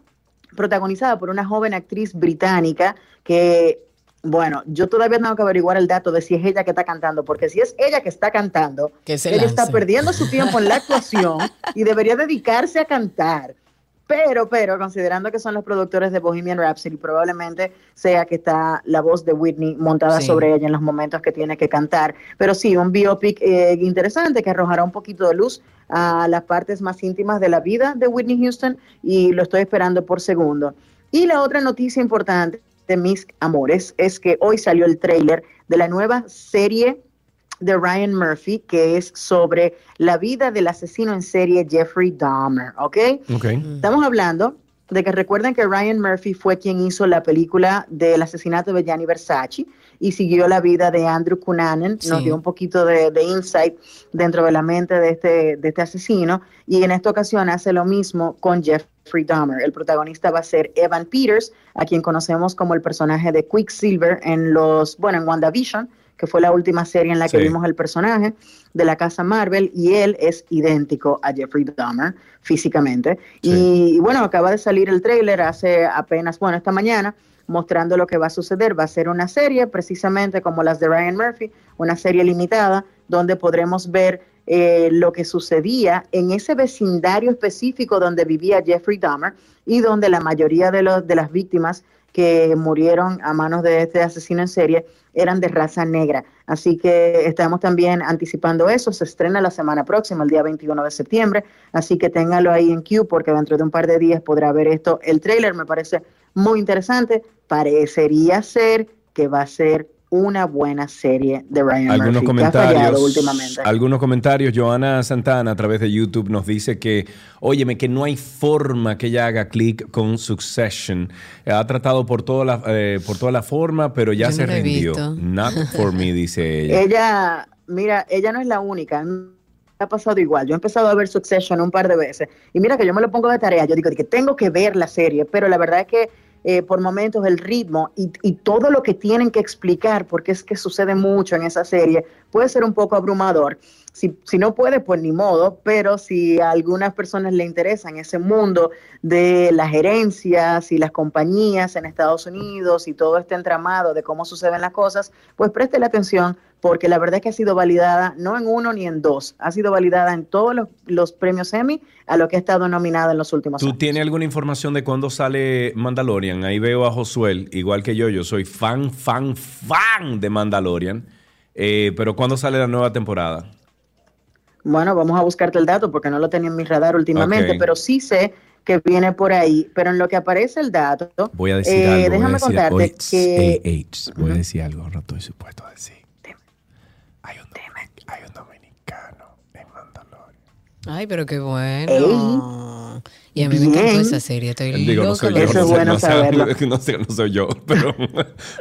protagonizada por una joven actriz británica que, bueno, yo todavía tengo que averiguar el dato de si es ella que está cantando, porque si es ella que está cantando, Que ella está perdiendo su tiempo en la actuación y debería dedicarse a cantar. Pero, pero, considerando que son los productores de Bohemian Rhapsody, probablemente sea que está la voz de Whitney montada Sí. sobre ella en los momentos que tiene que cantar. Pero sí, un biopic eh, interesante que arrojará un poquito de luz a las partes más íntimas de la vida de Whitney Houston y lo estoy esperando por segundo. Y la otra noticia importante de mis amores es que hoy salió el tráiler de la nueva serie de Ryan Murphy, que es sobre la vida del asesino en serie Jeffrey Dahmer, ¿ok? Ok. Estamos hablando de que recuerden que Ryan Murphy fue quien hizo la película del asesinato de Gianni Versace y siguió la vida de Andrew Cunanan, nos Sí. dio un poquito de, de insight dentro de la mente de este, de este asesino y en esta ocasión hace lo mismo con Jeffrey Dahmer. El protagonista va a ser Evan Peters, a quien conocemos como el personaje de Quicksilver en los, bueno, en WandaVision, que fue la última serie en la que Sí. vimos el personaje de la casa Marvel y él es idéntico a Jeffrey Dahmer físicamente. Y, y bueno, acaba de salir el tráiler hace apenas, bueno, esta mañana mostrando lo que va a suceder. Va a ser una serie precisamente como las de Ryan Murphy, una serie limitada donde podremos ver eh, lo que sucedía en ese vecindario específico donde vivía Jeffrey Dahmer y donde la mayoría de, los, de las víctimas que murieron a manos de este asesino en serie eran de raza negra. Así que estamos también anticipando eso. Se estrena la semana próxima, el día 21 de septiembre. Así que téngalo ahí en Q porque dentro de un par de días podrá ver esto. El trailer me parece muy interesante. Parecería ser que va a ser una buena serie de Ryan Algunos Murphy, que ha fallado comentarios, últimamente. algunos comentarios. Joana Santana a través de YouTube nos dice que, óyeme, que no hay forma que ella haga clic con Succession. Ha tratado por toda la, eh, por toda la forma, pero ya Yo se no rindió. visto. Not for me, dice ella. Ella, mira, ella no es la única. Ha pasado igual. Yo he empezado a ver Succession un par de veces. Y mira que yo me lo pongo de tarea. Yo digo que tengo que ver la serie, pero la verdad es que eh, por momentos el ritmo y, todo lo que tienen que explicar, porque es que sucede mucho en esa serie, puede ser un poco abrumador. Si, si no puede, pues ni modo, pero si a algunas personas le interesan ese mundo de las gerencias y las compañías en Estados Unidos y todo este entramado de cómo suceden las cosas, pues préstele atención porque la verdad es que ha sido validada no en uno ni en dos, ha sido validada en todos los, los premios Emmy a lo que ha estado nominada en los últimos ¿Tú años. tienes alguna información de cuándo sale Mandalorian? Ahí veo a Josuel, igual que yo. Yo soy fan, fan, fan de Mandalorian. Eh, pero ¿cuándo sale la nueva temporada? Bueno, vamos a buscarte el dato porque no lo tenía en mi radar últimamente, pero sí sé que viene por ahí. Pero en lo que aparece el dato, Voy a decir eh, algo. voy a déjame decir- contarte que voy a decir algo, no estoy supuesto a decir. Hay un, dominicano en Mandalorian. Ay, pero qué bueno. Y a mí me encantó esa serie. Estoy Digo, no soy yo, Eso no es sé, bueno no, sé, saberlo. no sé, no soy yo, pero,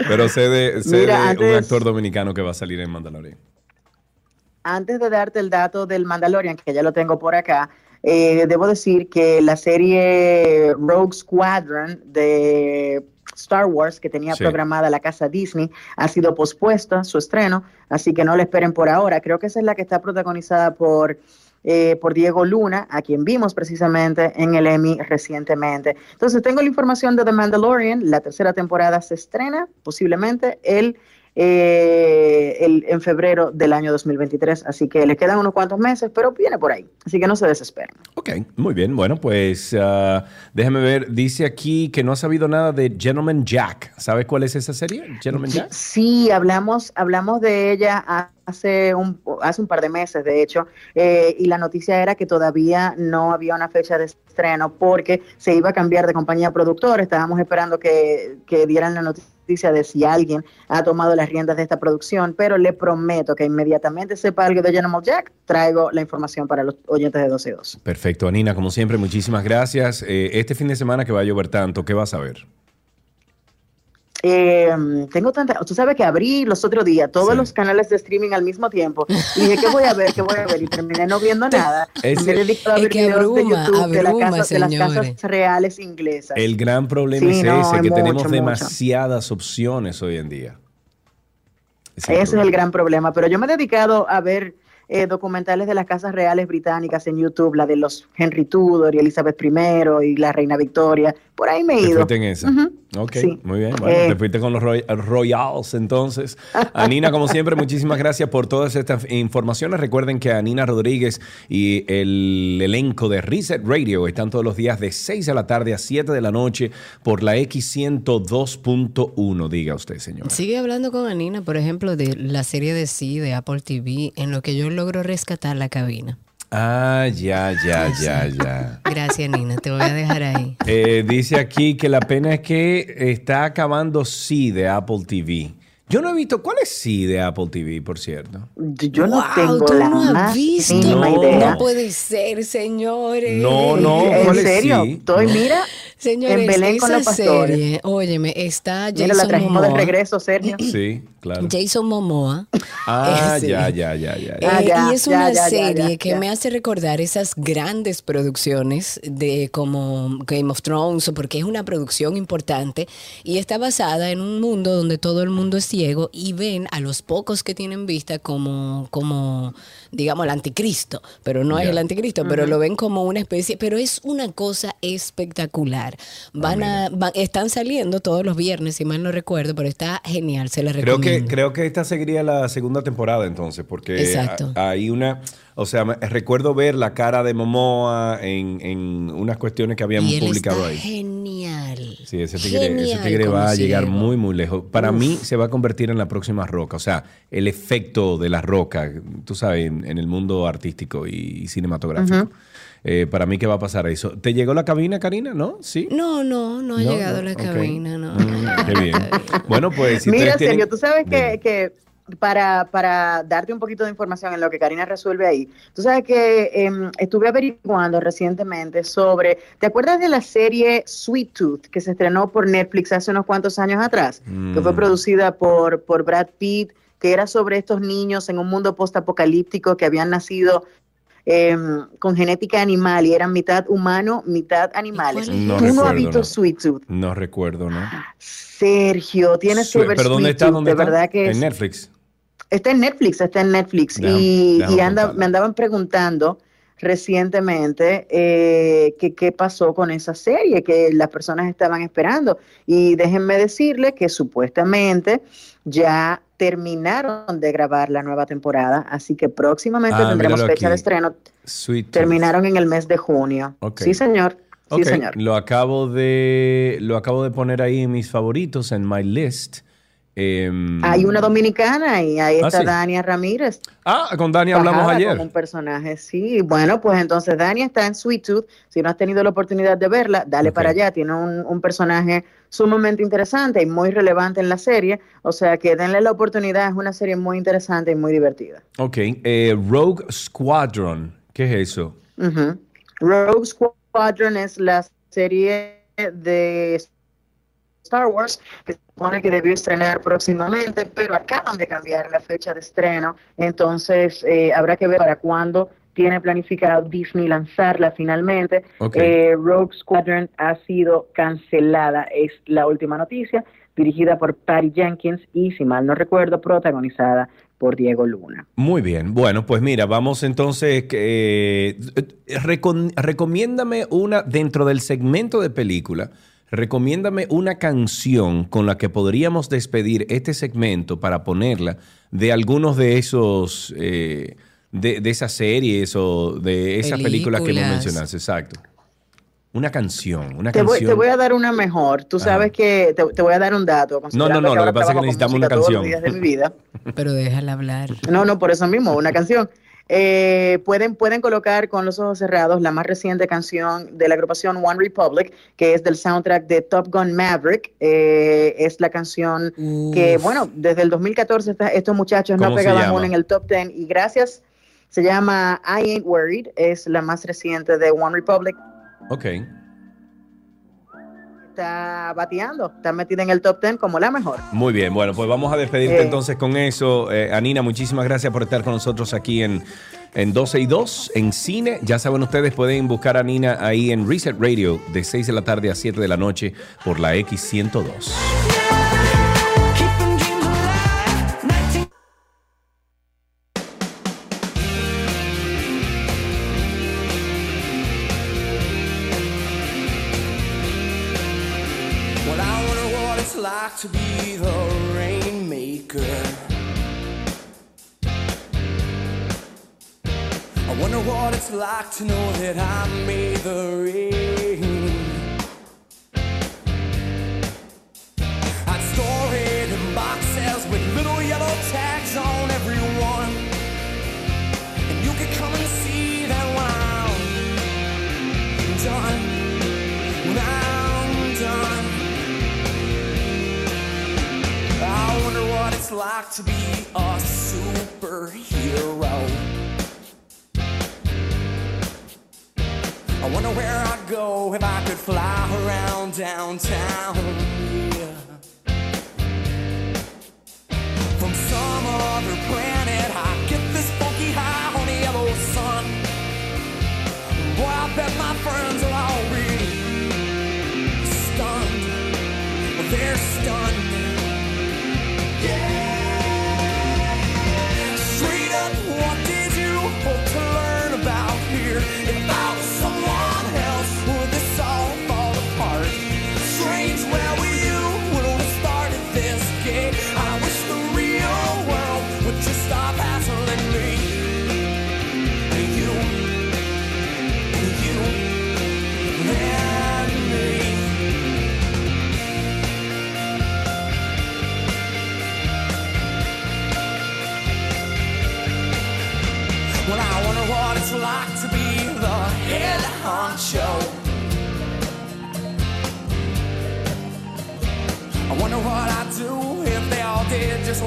pero sé de, sé Mira, de un actor dominicano que va a salir en Mandalorian. antes de darte el dato del Mandalorian, que ya lo tengo por acá, eh, debo decir que la serie Rogue Squadron de Star Wars, que tenía Sí. programada la casa Disney, ha sido pospuesta su estreno, así que no la esperen por ahora. Creo que esa es la que está protagonizada por eh, por Diego Luna, a quien vimos precisamente en el Emmy recientemente. Entonces tengo la información de The Mandalorian, la tercera temporada se estrena posiblemente el, eh, el- en febrero del año 2023, así que le quedan unos cuantos meses, pero viene por ahí, así que no se desesperen. Ok, muy bien. Bueno, pues ah, déjame ver. Dice aquí que no ha sabido nada de Gentleman Jack. ¿Sabes cuál es esa serie? Gentleman Jack. Sí, hablamos, hablamos de ella hace un, hace un par de meses, de hecho, eh, y la noticia era que todavía no había una fecha de estreno porque se iba a cambiar de compañía productora. Estábamos esperando que, que dieran la noticia de si alguien ha tomado las riendas de esta producción, pero le prometo que inmediatamente sepa algo de Gentleman Jack, traigo la información para los oyentes de 12 y 2. Perfecto, Anina, como siempre, muchísimas gracias. Eh, este fin de semana que va a llover tanto, ¿qué vas a ver? Eh, tengo tanta, tú sabes que abrí los otros días todos los canales de streaming al mismo tiempo y dije, ¿qué voy a ver? ¿Qué voy a ver? Y terminé no viendo nada. Ese- Me he dedicado a Es ver que videos de abruma, YouTube de, la abruma, casa- de las casas reales inglesas. El gran problema Sí, es no, ese, que mucho, tenemos mucho. demasiadas opciones hoy en día. Ese es el gran problema. Pero yo me he dedicado a ver eh, documentales de las casas reales británicas en YouTube, la de los Henry Tudor y Elizabeth I y la Reina Victoria. Por ahí me he Te ido. fuiste en esa. Ujú. Ok, Sí. muy bien. Bueno, Eh. te fuiste con los Roy- Royals entonces. Anina, como siempre, muchísimas gracias por todas estas informaciones. Recuerden que Anina Rodríguez y el elenco de Reset Radio están todos los días de 6 de la tarde a 7 de la noche por la X102.1. Diga usted, señor. Sigue hablando con Anina, por ejemplo, de la serie de Sí, de Apple TV, en lo que yo logro rescatar la cabina. Ah, ya, ya, ya, ya. Gracias, Nina, te voy a dejar ahí. Eh, dice aquí que la pena es que está acabando sí de Apple TV. Yo no he visto, ¿cuál es sí de Apple TV, por cierto? Yo no Wow, tengo ¿tú la no has más visto? mínima No. idea. No puede ser, señores. No, no, ¿En ¿cuál es serio? sí? Estoy, No. mira, Señores, en Belén con esa los pastores. serie, óyeme, está Mira, la Jason trajimos de regreso, Sergio. Sí, claro. Jason Momoa. Ah, ya, ya, ya, ya. Eh, ya. Ah, ya, y es ya, una ya, ya, serie ya, que ya. me hace recordar esas grandes producciones de como Game of Thrones, o porque es una producción importante y está basada en un mundo donde todo el mundo es ciego y ven a los pocos que tienen vista como, como digamos, el anticristo, pero no es el anticristo, pero lo ven como una especie, pero es una cosa espectacular. Van a, van- están saliendo todos los viernes, si mal no recuerdo, pero está genial, se la Creo recomiendo. que, creo que esta seguiría la segunda temporada entonces, porque Exacto. ha- hay una, o sea, me- recuerdo ver la cara de Momoa en, en unas cuestiones que habíamos y él publicado está ahí. genial. Sí, ese tigre, ese va a llegar ciego. muy, muy lejos. Para Uf. mí se va a convertir en la próxima roca. O sea, el efecto de la roca, tú sabes, en, en el mundo artístico y, cinematográfico. Eh, para mí, ¿qué va a pasar eso? ¿Te llegó la cabina, Karina? ¿No? ¿Sí? No, no, no ha No, llegado no, la cabina, no. Mm, qué bien. Bueno, pues si Mira, tienen- Sergio, tú sabes que, que para, para darte un poquito de información en lo que Karina resuelve ahí, tú sabes que em, estuve averiguando recientemente sobre, ¿te acuerdas de la serie Sweet Tooth que se estrenó por Netflix hace unos cuantos años atrás? Que fue Mm. producida por, por Brad Pitt, que era sobre estos niños en un mundo postapocalíptico que habían nacido em, con genética animal y eran mitad humano, mitad animales. No Tú no has visto no. Sweet Tooth. No recuerdo, ¿no? Sergio, tienes que Sue- ver ¿Pero dónde Sweet está? Tooth, ¿Dónde de está? verdad que En es- Netflix. Está en Netflix, está en Netflix. Déjame- y déjame y anda, apuntarlo. me andaban preguntando recientemente eh, que qué pasó con esa serie que las personas estaban esperando. Y déjenme decirle que supuestamente ya terminaron de grabar la nueva temporada, así que próximamente Ah, tendremos fecha de estreno. Sweet. Terminaron en el mes de junio. Sí, señor. Sí, señor. Lo acabo de lo acabo de poner ahí en mis favoritos, en my list. Em, Hay una dominicana y ahí Ah, está sí. Dania Ramírez. Ah, con Dani hablamos ayer. como un personaje, sí. Bueno, pues entonces Dani está en Sweet Tooth. Si no has tenido la oportunidad de verla, dale para allá. Tiene un, un personaje sumamente interesante y muy relevante en la serie. O sea que denle la oportunidad. Es una serie muy interesante y muy divertida. Ok, eh, Rogue Squadron. ¿Qué es eso? Rogue Squadron es la serie de Star Wars que se supone que debió estrenar próximamente, pero acaban de cambiar la fecha de estreno, entonces eh, habrá que ver para cuándo tiene planificado Disney lanzarla finalmente. Ok. Eh, Rogue Squadron ha sido cancelada, es la última noticia, dirigida por Patty Jenkins y, si mal no recuerdo, protagonizada por Diego Luna. Muy bien. Bueno, pues mira, vamos entonces. eh, recomiéndame una, dentro del segmento de película, recomiéndame una canción con la que podríamos despedir este segmento para ponerla de algunos de esos. eh, de, de esas series o de esas películas que hemos mencionado. Exacto. Una canción, una Te voy, canción. te voy a dar una mejor. Tú sabes que te, te voy a dar un dato. No, no, no, lo que pasa es que necesitamos una todos los canción. días de mi vida. Pero déjala hablar. No, no, por eso mismo, una canción. Eh, pueden, pueden colocar con los ojos cerrados la más reciente canción de la agrupación One Republic, que es del soundtrack de Top Gun Maverick. Eh, es la canción que, bueno, desde el 2014 esta- estos muchachos no ¿Cómo se pegaban una en el top 10 y gracias, se llama I Ain't Worried, es la más reciente de One Republic. Ok. Está bateando, está metida en el top 10 como la mejor. Muy bien, bueno, pues vamos a despedirte Eh. entonces con eso. Eh, Anina, muchísimas gracias por estar con nosotros aquí en, en 12 y 2, en cine. Ya saben ustedes, pueden buscar a Nina ahí en Reset Radio de 6 de la tarde a 7 de la noche por la X102. Like to know that I made the rain. I'd store it in boxes with little yellow tags on every one. And you could come and see that when I'm done. When I'm done. I wonder what it's like to be a superhero. I wonder where I'd go if I could fly around downtown.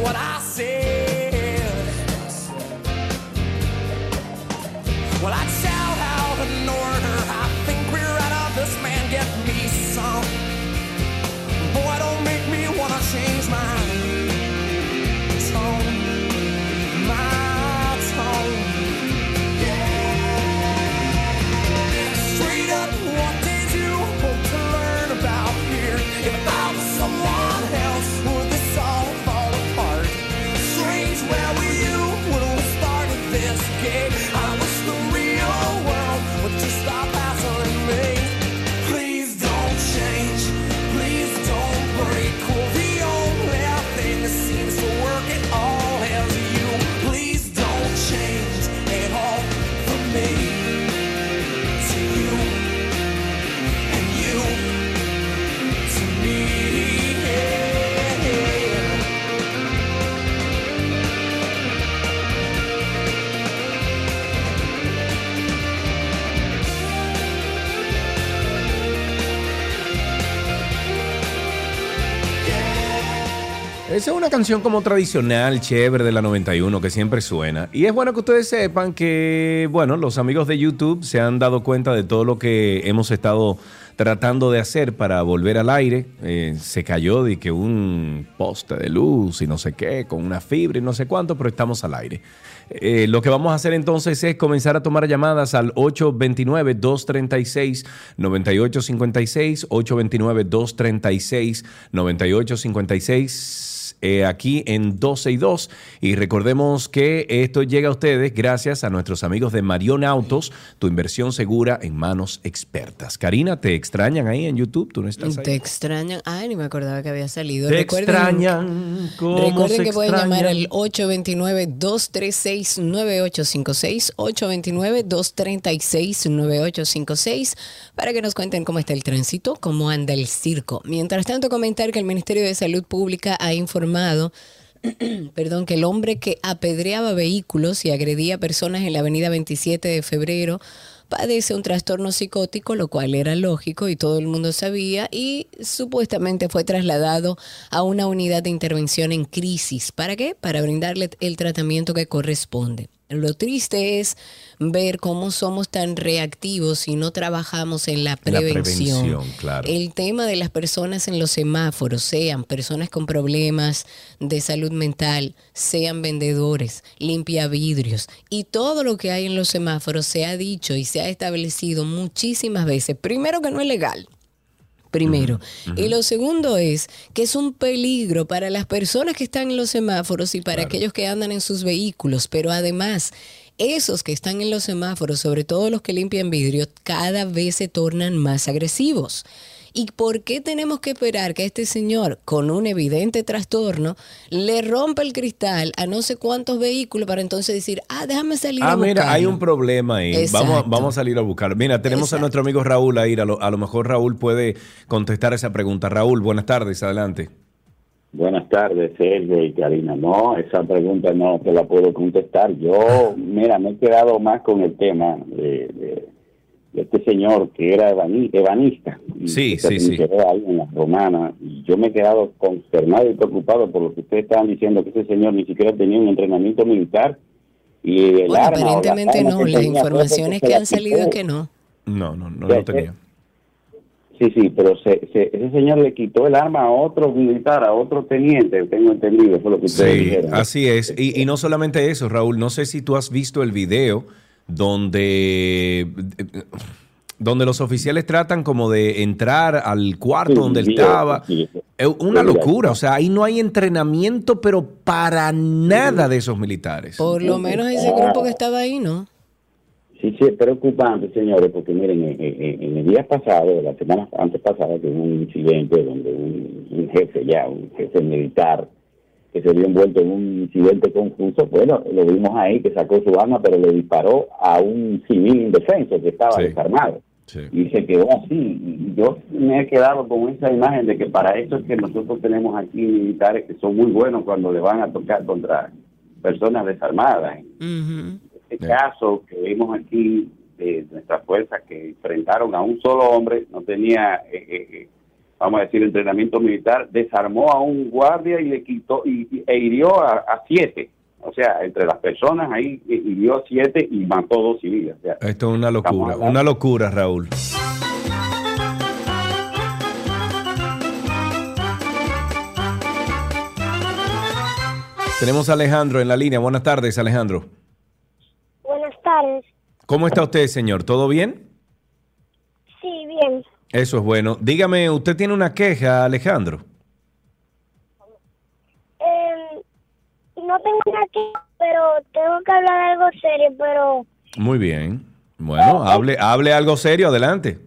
What I said. Esa es una canción como tradicional, chévere de la 91 que siempre suena. Y es bueno que ustedes sepan que, bueno, los amigos de YouTube se han dado cuenta de todo lo que hemos estado tratando de hacer para volver al aire. Eh, se cayó de que un poste de luz y no sé qué, con una fibra y no sé cuánto, pero estamos al aire. Eh, lo que vamos a hacer entonces es comenzar a tomar llamadas al 829-236-9856, 829-236-9856. Jueves eh, aquí en 12 y 2. Y recordemos que esto llega a ustedes gracias a nuestros amigos de Marion Autos, tu inversión segura en manos expertas. Karina, ¿te extrañan ahí en YouTube? ¿Tú no estás ahí? Te extrañan. Ay, ni me acordaba que había salido. Te Recuerden- extrañan. ¿cómo Recuerden se que pueden extrañan? llamar al 829-236-9856, 829-236-9856, para que nos cuenten cómo está el tránsito, cómo anda el circo. Mientras tanto, comentar que el Ministerio de Salud Pública ha informado perdón, que el hombre que apedreaba vehículos y agredía personas en la avenida 27 de febrero padece un trastorno psicótico, lo cual era lógico y todo el mundo sabía, y supuestamente fue trasladado a una unidad de intervención en crisis. ¿Para qué? Para brindarle el tratamiento que corresponde. Lo triste es ver cómo somos tan reactivos y no trabajamos en la La prevención. prevención, claro. El tema de las personas en los semáforos, sean personas con problemas de salud mental, sean vendedores, limpia vidrios y todo lo que hay en los semáforos se ha dicho y se ha establecido muchísimas veces. Primero que no es legal. Primero. Y lo segundo es que es un peligro para las personas que están en los semáforos y para aquellos que andan en sus vehículos, pero además esos que están en los semáforos, sobre todo los que limpian vidrios, cada vez se tornan más agresivos. ¿Y por qué tenemos que esperar que este señor, con un evidente trastorno, le rompa el cristal a no sé cuántos vehículos para entonces decir, ah, déjame salir a Ah, mira, hay buscarlo"? un problema ahí. Vamos, Exacto. vamos a salir a buscar. Mira, tenemos a nuestro amigo Raúl ahí. A lo, a lo mejor Raúl puede contestar esa pregunta. Raúl, buenas tardes, adelante. Buenas tardes, Sergio y Karina. No, esa pregunta no te la puedo contestar. Yo, mira, me he quedado más con el tema de este señor que era ebani- ebanista. y Sí, se sí, sí. ahí en la romana. Y yo me he quedado consternado y preocupado por lo que ustedes estaban diciendo, que ese señor ni siquiera tenía un entrenamiento militar. Y el Bueno, arma la aparentemente no, las informaciones que han salido es que no. No, no, no lo tenía. Sí, sí, pero se, se- ese señor le quitó el arma a otro militar, a otro teniente, tengo entendido, fue lo que ustedes Sí, dijeron. así es. Y, y no solamente eso, Raúl, no sé si tú has visto el video donde, donde los oficiales tratan como de entrar al cuarto Sí, donde él sí, estaba. sí, sí. Es una locura, o sea, ahí no hay entrenamiento, pero para nada de esos militares. Por lo menos ese grupo que estaba ahí, ¿no? Sí, sí, es preocupante, señores, porque miren, en, en- en el día pasado, la semana antes pasada, que hubo un incidente donde un, un jefe ya, un jefe militar, que se vio envuelto en un incidente confuso, bueno, lo vimos ahí, que sacó su arma, pero le disparó a un civil indefenso que estaba desarmado. Y se quedó así. Y yo me he quedado con esa imagen de que para eso es que nosotros tenemos aquí militares que son muy buenos cuando le van a tocar contra personas desarmadas. Este caso que vimos aquí de nuestras fuerzas que enfrentaron a un solo hombre, no tenía, eh, eh, eh, vamos a decir, entrenamiento militar, desarmó a un guardia y le quitó y, y- e hirió a, a siete. O sea, entre las personas ahí hirió a siete y mató dos civiles. O sea, Esto es una locura, hablando- una locura, Raúl. Tenemos a Alejandro en la línea. Buenas tardes, Alejandro. Buenas tardes. ¿Cómo está usted, señor? ¿Todo bien? Eso es bueno. Dígame, ¿usted tiene una queja, Alejandro? Eh, no tengo una que, pero tengo que hablar de algo serio, pero Muy bien. Bueno, hable, hable algo serio, adelante.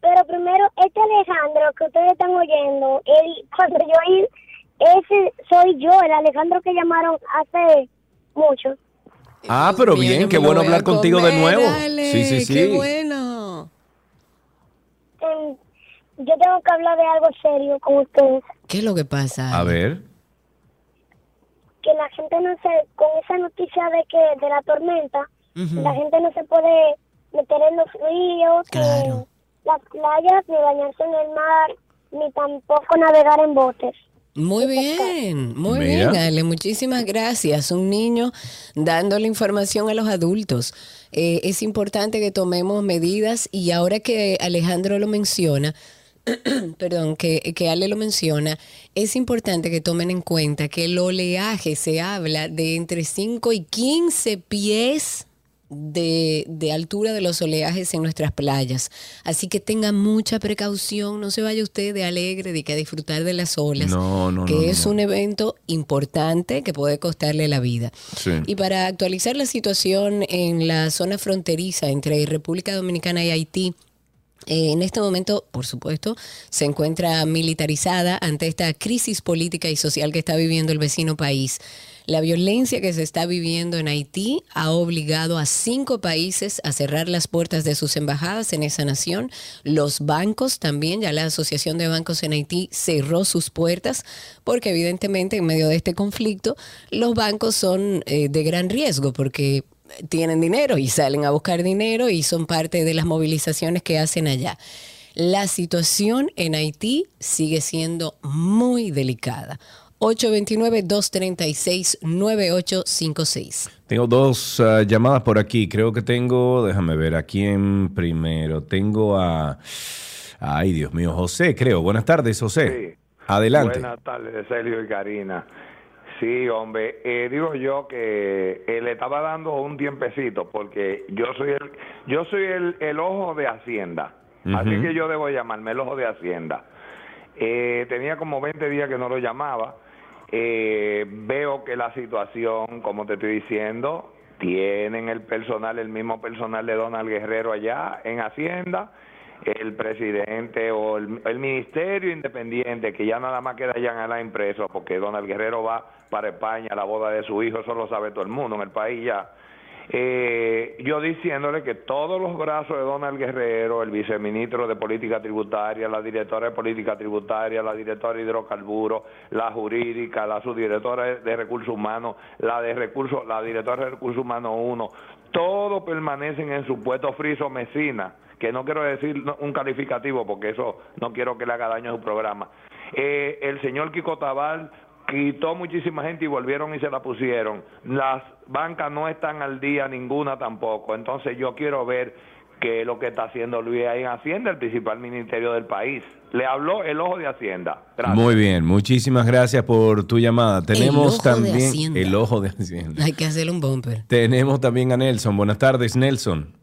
pero primero este Alejandro que ustedes están oyendo, él cuando yo oí ese soy yo, el Alejandro que llamaron hace mucho. Ah, pero bien, qué bueno hablar contigo de nuevo. Sí, sí, sí. Qué bueno. Yo tengo que hablar de algo serio con ustedes, ¿Qué es lo que pasa? A ver. que la gente no se con esa noticia de que de la tormenta, la gente no se puede meter en los ríos, ni las playas, ni bañarse en el mar, ni tampoco navegar en botes. Muy bien, muy Mira. bien, Ale. Muchísimas gracias. Un niño dándole información a los adultos. Eh, es importante que tomemos medidas y ahora que Alejandro lo menciona, perdón, que, que Ale lo menciona, es importante que tomen en cuenta que el oleaje se habla de entre 5 y 15 pies de, de altura de los oleajes en nuestras playas. Así que tenga mucha precaución, no se vaya usted de alegre, de que a disfrutar de las olas, No, no, que no, es un evento importante que puede costarle la vida. Sí. Y para actualizar la situación en la zona fronteriza entre República Dominicana y Haití, eh, en este momento, por supuesto, se encuentra militarizada ante esta crisis política y social que está viviendo el vecino país. La violencia que se está viviendo en Haití ha obligado a cinco países a cerrar las puertas de sus embajadas en esa nación. Los bancos también, ya la Asociación de Bancos en Haití cerró sus puertas porque evidentemente en medio de este conflicto los bancos son eh, de gran riesgo porque tienen dinero y salen a buscar dinero y son parte de las movilizaciones que hacen allá. La situación en Haití sigue siendo muy delicada. 829-236-9856. Tengo dos ah, llamadas por aquí. Creo que tengo, déjame ver, a quién primero. Tengo a, ay Dios mío, José, creo. Buenas tardes, José. Adelante. Buenas tardes, Sergio y Karina. Sí, hombre, eh, digo yo que eh, le estaba dando un tiempecito porque yo soy el, yo soy el, el ojo de Hacienda, así que yo debo llamarme el ojo de Hacienda. Eh, tenía como 20 días que no lo llamaba. Eh, veo que la situación, como te estoy diciendo, tienen el personal, el mismo personal de Donald Guerrero allá en Hacienda, el presidente o el, ministerio independiente, que ya nada más queda allá en la impreso, porque Donald Guerrero va para España a la boda de su hijo, eso lo sabe todo el mundo en el país ya. Eh, yo diciéndole que todos los brazos de Donald Guerrero, el viceministro de Política Tributaria, la directora de Política Tributaria, la directora de Hidrocarburos, la jurídica, la subdirectora de, Recursos Humanos, la de Recursos, la directora de Recursos Humanos 1, todos permanecen en su puesto friso Mesina, que no quiero decir un calificativo porque eso no quiero que le haga daño a su programa. Eh, el señor Kiko Tabal quitó muchísima gente y volvieron y se la pusieron. Las bancas no están al día, ninguna tampoco. Entonces yo quiero ver qué es lo que está haciendo Luis ahí en Hacienda, el principal ministerio del país. Le habló el ojo de Hacienda. Gracias. Muy bien, muchísimas gracias por tu llamada. Tenemos ojo de también Hacienda. el ojo de Hacienda. Hay que hacerle un bumper. Tenemos también a Nelson. Buenas tardes, Nelson.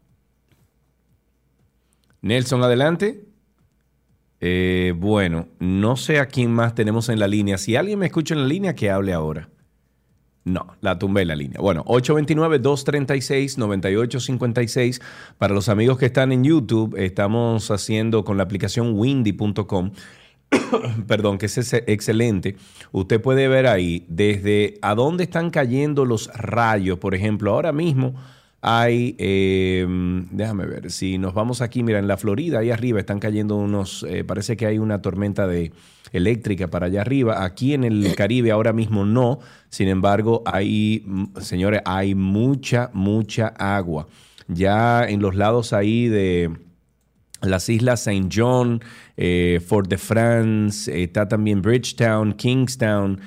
Nelson, adelante. Eh, bueno, no sé a quién más tenemos en la línea. Si alguien me escucha en la línea, que hable ahora. No, la tumbé la línea. Bueno, 829-236-9856. Para los amigos que están en YouTube, estamos haciendo con la aplicación windy.com. Perdón, que es excelente. Usted puede ver ahí desde a dónde están cayendo los rayos. Por ejemplo, ahora mismo hay, eh, déjame ver, si nos vamos aquí, mira, en la Florida, ahí arriba están cayendo unos, eh, parece que hay una tormenta de eléctrica para allá arriba. Aquí en el Caribe ahora mismo no. Sin embargo, hay, mm, señores, hay mucha, mucha agua. Ya en los lados ahí de las islas Saint John, eh, Fort de France, eh, está también Bridgetown, Kingstown,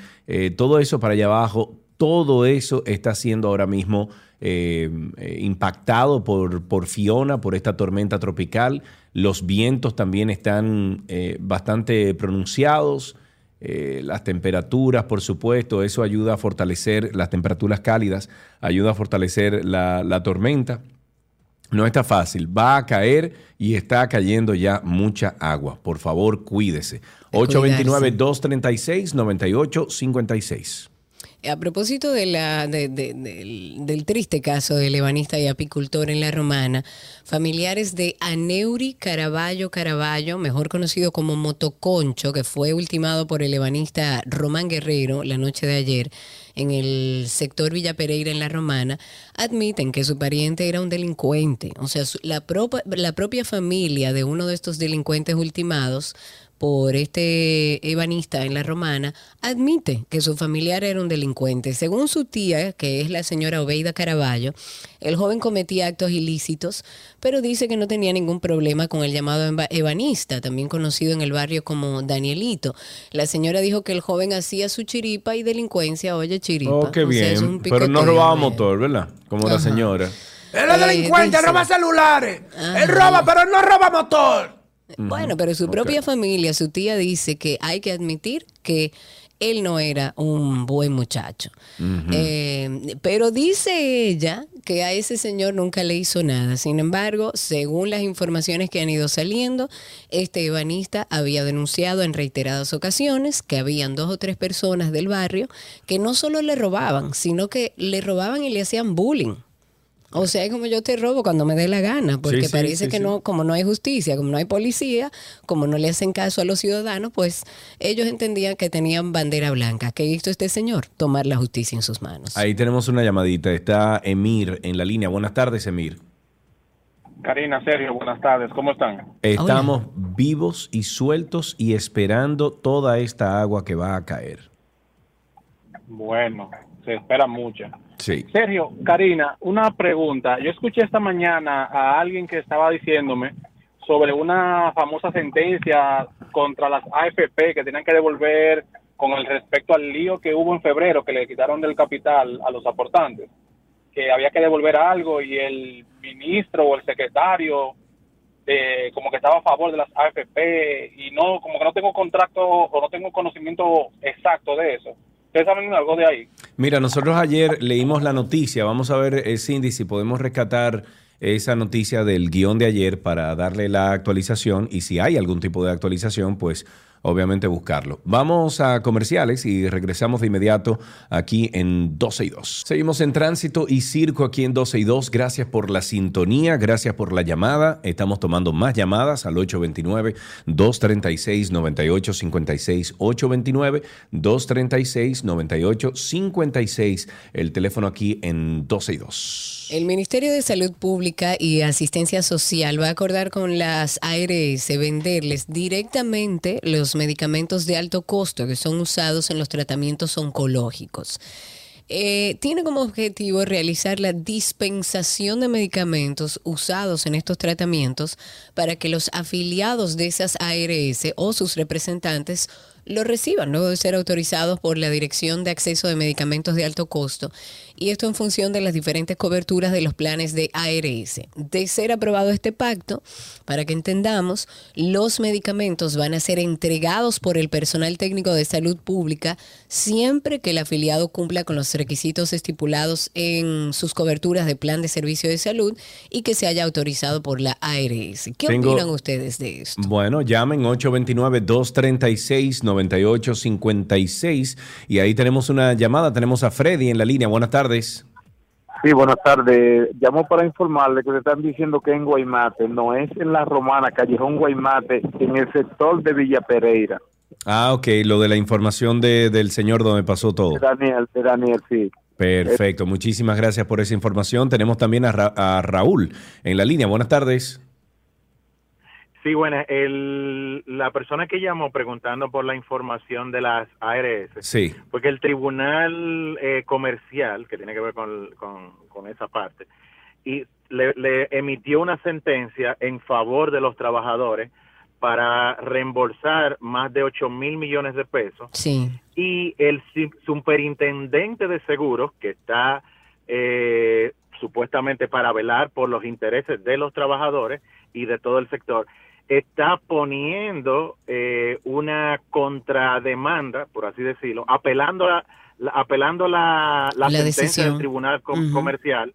todo eso para allá abajo, todo eso está siendo ahora mismo eh, eh, impactado por, por Fiona, por esta tormenta tropical. Los vientos también están eh, bastante pronunciados. Eh, las temperaturas, por supuesto, eso ayuda a fortalecer las temperaturas cálidas, ayuda a fortalecer la, la tormenta. No está fácil, va a caer y está cayendo ya mucha agua. Por favor, cuídese. 829-236-9856. A propósito de la, de- de- del, del triste caso del ebanista y apicultor en La Romana, familiares de Aneuri Caraballo Caraballo, mejor conocido como Motoconcho, que fue ultimado por el ebanista Román Guerrero la noche de ayer en el sector Villa Pereira en La Romana, admiten que su pariente era un delincuente. O sea, la, la propia familia de uno de estos delincuentes ultimados por este ebanista en la romana, admite que su familiar era un delincuente. Según su tía, que es la señora Obeida Caraballo, el joven cometía actos ilícitos, pero dice que no tenía ningún problema con el llamado eba- ebanista, también conocido en el barrio como Danielito. La señora dijo que el joven hacía su chiripa y delincuencia, oye chiripa. Oh, qué O sea, es bien. un Pero no robaba motor, ¿verdad? Como la señora. Él es Eh, delincuente, roba celulares. Ajá. Él roba, pero él no roba motor. Bueno, pero su propia familia, su tía dice que hay que admitir que él no era un buen muchacho. Eh, pero dice ella que a ese señor nunca le hizo nada. Sin embargo, según las informaciones que han ido saliendo, este ebanista había denunciado en reiteradas ocasiones que habían dos o tres personas del barrio que no solo le robaban, sino que le robaban y le hacían bullying. O sea, es como yo te robo cuando me dé la gana, porque Sí, sí, parece sí, que sí. no, como no hay justicia, como no hay policía, como no le hacen caso a los ciudadanos, pues ellos entendían que tenían bandera blanca. ¿Qué hizo este señor? Tomar la justicia en sus manos. Ahí tenemos una llamadita. Está Emir en la línea. Buenas tardes, Emir. Karina, Sergio, buenas tardes, ¿cómo están? Estamos vivos y sueltos y esperando toda esta agua que va a caer. Bueno, se espera mucho. Sergio, Karina, una pregunta. Yo escuché esta mañana a alguien que estaba diciéndome sobre una famosa sentencia contra las AFP que tenían que devolver con el respecto al lío que hubo en febrero, que le quitaron del capital a los aportantes, que había que devolver algo y el ministro o el secretario eh, como que estaba a favor de las AFP y no, como que no tengo contrato o no tengo conocimiento exacto de eso. ¿Ustedes saben algo de ahí? Mira, nosotros ayer leímos la noticia. Vamos a ver, eh, Cindy, si podemos rescatar esa noticia del guion de ayer para darle la actualización y si hay algún tipo de actualización, pues obviamente buscarlo. Vamos a comerciales y regresamos de inmediato aquí en 12 y 2. Seguimos en tránsito y circo aquí en 12 y 2. Gracias por la sintonía, gracias por la llamada. Estamos tomando más llamadas al 829-236-9856. 829-236-9856. El teléfono aquí en 12 y 2. El Ministerio de Salud Pública y Asistencia Social va a acordar con las ARS venderles directamente los medicamentos de alto costo que son usados en los tratamientos oncológicos. Eh, tiene como objetivo realizar la dispensación de medicamentos usados en estos tratamientos para que los afiliados de esas ARS o sus representantes lo reciban luego de ser autorizados por la Dirección de Acceso de Medicamentos de Alto Costo y esto en función de las diferentes coberturas de los planes de ARS. De ser aprobado este pacto, para que entendamos, los medicamentos van a ser entregados por el personal técnico de salud pública siempre que el afiliado cumpla con los requisitos estipulados en sus coberturas de plan de servicio de salud y que se haya autorizado por la ARS. ¿Qué Tengo- opinan ustedes de esto? Bueno, llamen 829-236-9856 y ahí tenemos una llamada. Tenemos a Freddy en la línea. Buenas tardes. Sí, buenas tardes. Llamo para informarle que te están diciendo que en Guaymate, no es en la Romana, Callejón Guaymate, en el sector de Villa Pereira. Ah, ok, lo de la información de- del señor donde pasó todo. De Daniel, de Daniel, sí. Perfecto, muchísimas gracias por esa información. Tenemos también a, Ra- a Raúl en la línea. Buenas tardes. Sí, bueno, el, la persona que llamó preguntando por la información de las ARS, Sí. porque el tribunal eh, comercial, que tiene que ver con, con, con esa parte, y le, le emitió una sentencia en favor de los trabajadores para reembolsar más de 8 mil millones de pesos Sí. y el superintendente de seguros que está eh, supuestamente para velar por los intereses de los trabajadores y de todo el sector está poniendo eh, una contrademanda, por así decirlo, apelando la, la- apelando la, la La sentencia decisión. del tribunal com- comercial,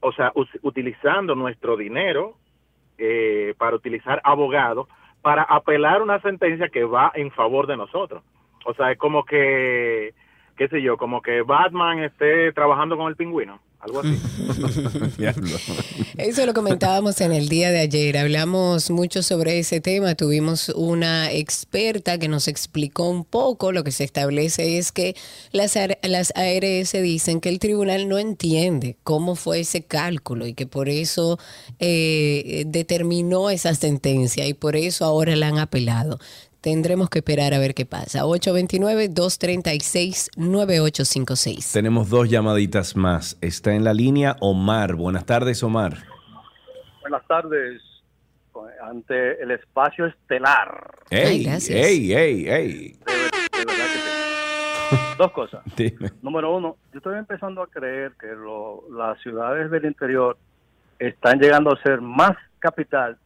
o sea, utilizando nuestro dinero eh, para utilizar abogados para apelar una sentencia que va en favor de nosotros. O sea, es como que, qué sé yo, como que Batman esté trabajando con el pingüino, algo así. Eso lo comentábamos en el día de ayer. Hablamos mucho sobre ese tema. Tuvimos una experta que nos explicó un poco. Lo que se establece es que las, AR las ARS dicen que el tribunal no entiende cómo fue ese cálculo y que por eso eh, determinó esa sentencia y por eso ahora la han apelado. Tendremos que esperar a ver qué pasa. 829-236-9856. Tenemos dos llamaditas más. Está en la línea Omar. Buenas tardes, Omar. Buenas tardes. Ante el espacio estelar. Ey, ey, ey, ey. Dos cosas. Dime. Número uno, yo estoy empezando a creer que lo- las ciudades del interior están llegando a ser más capital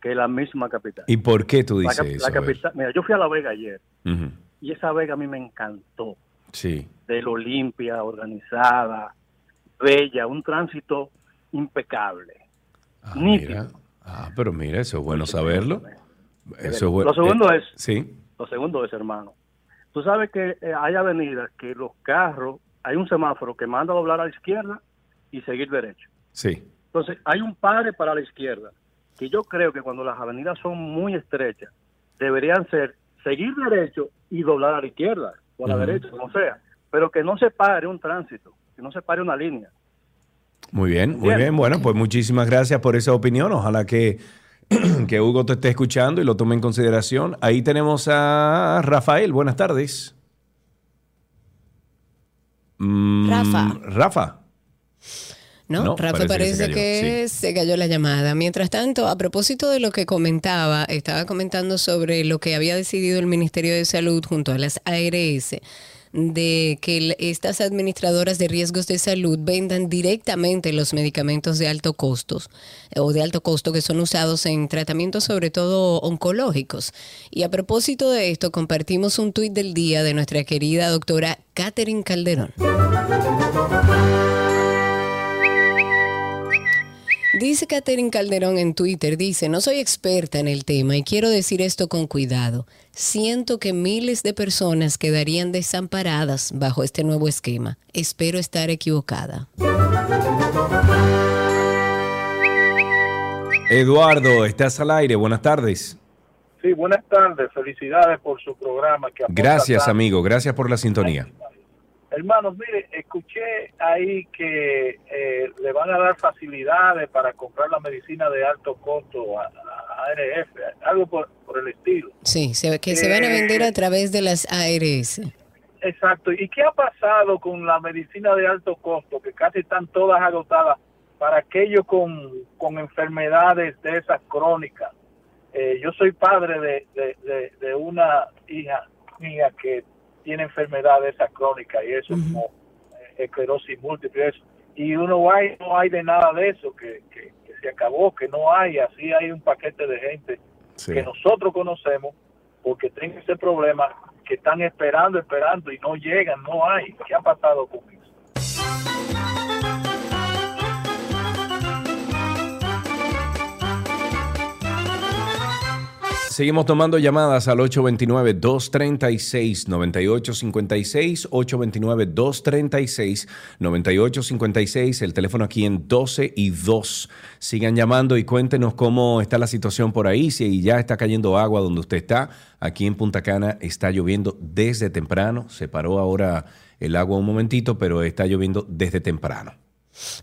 que la misma capital. ¿Y por qué tú dices eso? la ver. capital, mira, yo fui a La Vega ayer. Y esa vega a mí me encantó. Sí. De lo limpia, organizada, bella, un tránsito impecable. Ah, nítido. mira. Ah, pero mira, eso es bueno saberlo. Eso es bueno. Lo segundo Eh, es- Sí. Lo segundo es, hermano, tú sabes que eh, hay avenidas que los carros, hay un semáforo que manda a doblar a la izquierda y seguir derecho. Sí. Entonces, hay un padre para la izquierda, que yo creo que cuando las avenidas son muy estrechas, deberían ser seguir derecho y doblar a la izquierda o a la derecha, como sea, pero que no se pare un tránsito, que no se pare una línea. Muy bien, muy bien. Bueno, pues muchísimas gracias por esa opinión. Ojalá que, que Hugo te esté escuchando y lo tome en consideración. Ahí tenemos a Rafael. Buenas tardes. Mm, Rafa. Rafa. No, No, Rafa parece que se que, cayó, se cayó la llamada. Mientras tanto, a propósito de lo que comentaba, estaba comentando sobre lo que había decidido el Ministerio de Salud junto a las ARS de que estas administradoras de riesgos de salud vendan directamente los medicamentos de alto costos eh, o de alto costo que son usados en tratamientos sobre todo oncológicos. Y a propósito de esto, compartimos un tuit del día de nuestra querida doctora Catherine Calderón. Dice Catherine Calderón en Twitter, dice, no soy experta en el tema y quiero decir esto con cuidado. Siento que miles de personas quedarían desamparadas bajo este nuevo esquema. Espero estar equivocada. Eduardo, estás al aire. Buenas tardes. Sí, buenas tardes. Felicidades por su programa. Que Gracias, amigo. Gracias por la sintonía. Hermanos, mire, escuché ahí que eh, le van a dar facilidades para comprar la medicina de alto costo a, a ARF, algo por, por el estilo. Sí, se- que se van a vender a través de las ARS. Exacto. ¿Y qué ha pasado con la medicina de alto costo, que casi están todas agotadas para aquellos con, con enfermedades de esas crónicas? Eh, yo soy padre de, de, de, de una hija mía que tiene enfermedad de esa crónica y eso como eh, esclerosis múltiple y eso. y uno hay no hay de nada de eso que, que, que se acabó que no hay así hay un paquete de gente Sí. que nosotros conocemos porque tienen ese problema que están esperando esperando y no llegan no hay qué ha pasado con Seguimos tomando llamadas al 829-236-9856, 829-236-9856, el teléfono aquí en 12 y 2. Sigan llamando y cuéntenos cómo está la situación por ahí, si ya está cayendo agua donde usted está. Aquí en Punta Cana está lloviendo desde temprano, se paró ahora el agua un momentito, pero está lloviendo desde temprano.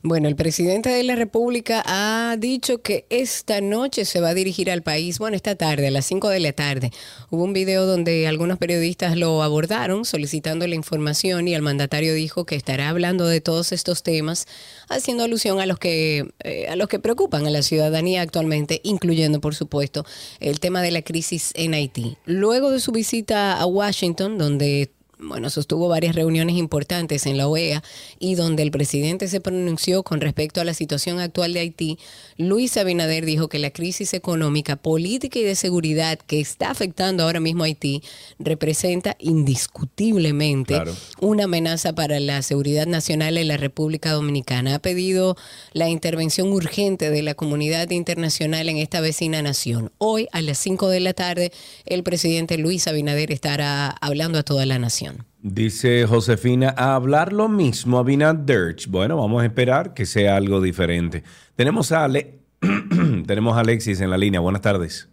Bueno, el presidente de la República ha dicho que esta noche se va a dirigir al país, bueno, esta tarde, a las 5 de la tarde. Hubo un video donde algunos periodistas lo abordaron solicitando la información y el mandatario dijo que estará hablando de todos estos temas, haciendo alusión a los que eh, a los que preocupan a la ciudadanía actualmente, incluyendo, por supuesto, el tema de la crisis en Haití. Luego de su visita a Washington, donde bueno, sostuvo varias reuniones importantes en la OEA y donde el presidente se pronunció con respecto a la situación actual de Haití, Luis Abinader dijo que la crisis económica, política y de seguridad que está afectando ahora mismo a Haití representa indiscutiblemente Claro. una amenaza para la seguridad nacional en la República Dominicana. Ha pedido la intervención urgente de la comunidad internacional en esta vecina nación. Hoy a las 5 de la tarde el presidente Luis Abinader estará hablando a toda la nación. Dice Josefina, a hablar lo mismo a Binaderch. Bueno, vamos a esperar que sea algo diferente. Tenemos a, Ale- Tenemos a Alexis en la línea. Buenas tardes.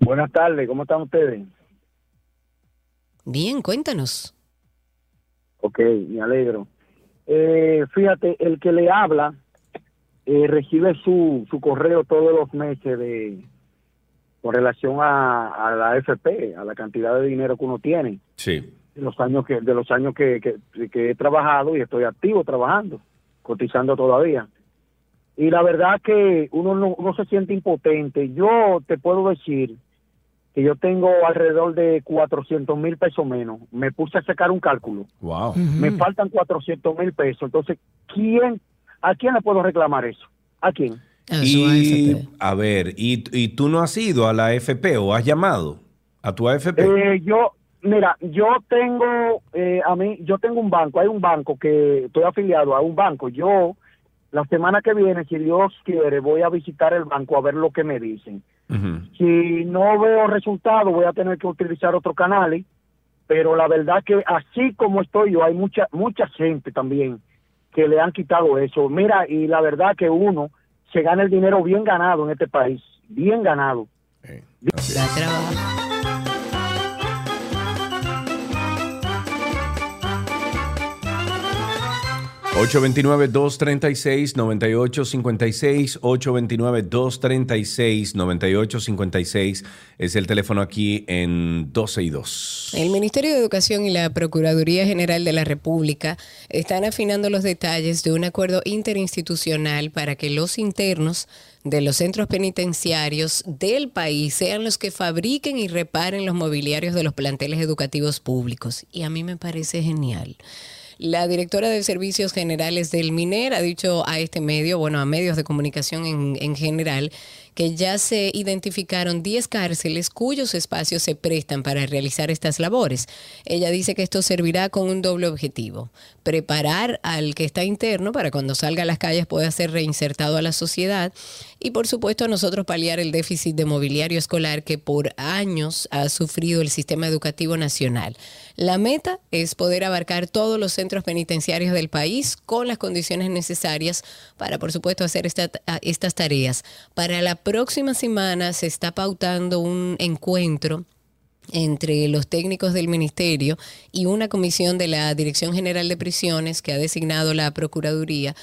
Buenas tardes, ¿cómo están ustedes? Bien, cuéntanos. Ok, me alegro. Eh, fíjate, el que le habla eh, recibe su, su correo todos los meses de con relación a, a la AFP, a la cantidad de dinero que uno tiene, Sí. De los años que de los años que, que, que he trabajado y estoy activo trabajando, cotizando todavía. Y la verdad que uno no uno se siente impotente. Yo te puedo decir que yo tengo alrededor de 400 mil pesos menos. Me puse a sacar un cálculo. Wow. Me faltan 400 mil pesos. Entonces, ¿quién, ¿a quién le puedo reclamar eso? ¿A quién? Y, a ver, ¿y, ¿y tú no has ido a la AFP o has llamado a tu AFP? Eh, yo, mira, yo tengo, eh, a mí, yo tengo un banco, hay un banco que estoy afiliado a un banco. Yo, la semana que viene, si Dios quiere, voy a visitar el banco a ver lo que me dicen. Si no veo resultado, voy a tener que utilizar otro canal. ¿eh? Pero la verdad que así como estoy yo, hay mucha mucha gente también que le han quitado eso. Mira, y la verdad que uno se gana el dinero bien ganado en este país, bien ganado. 829-236-9856, 829-236-9856 es el teléfono aquí en 12 y 2. El Ministerio de Educación y la Procuraduría General de la República están afinando los detalles de un acuerdo interinstitucional para que los internos de los centros penitenciarios del país sean los que fabriquen y reparen los mobiliarios de los planteles educativos públicos. Y a mí me parece genial. La directora de Servicios Generales del MINER ha dicho a este medio, bueno, a medios de comunicación en, en general, que ya se identificaron 10 cárceles cuyos espacios se prestan para realizar estas labores. Ella dice que esto servirá con un doble objetivo, preparar al que está interno para cuando salga a las calles pueda ser reinsertado a la sociedad y por supuesto a nosotros paliar el déficit de mobiliario escolar que por años ha sufrido el sistema educativo nacional. La meta es poder abarcar todos los centros penitenciarios del país con las condiciones necesarias para, por supuesto, hacer esta- estas tareas. Para la próxima semana se está pautando un encuentro entre los técnicos del ministerio y una comisión de la Dirección General de Prisiones que ha designado la Procuraduría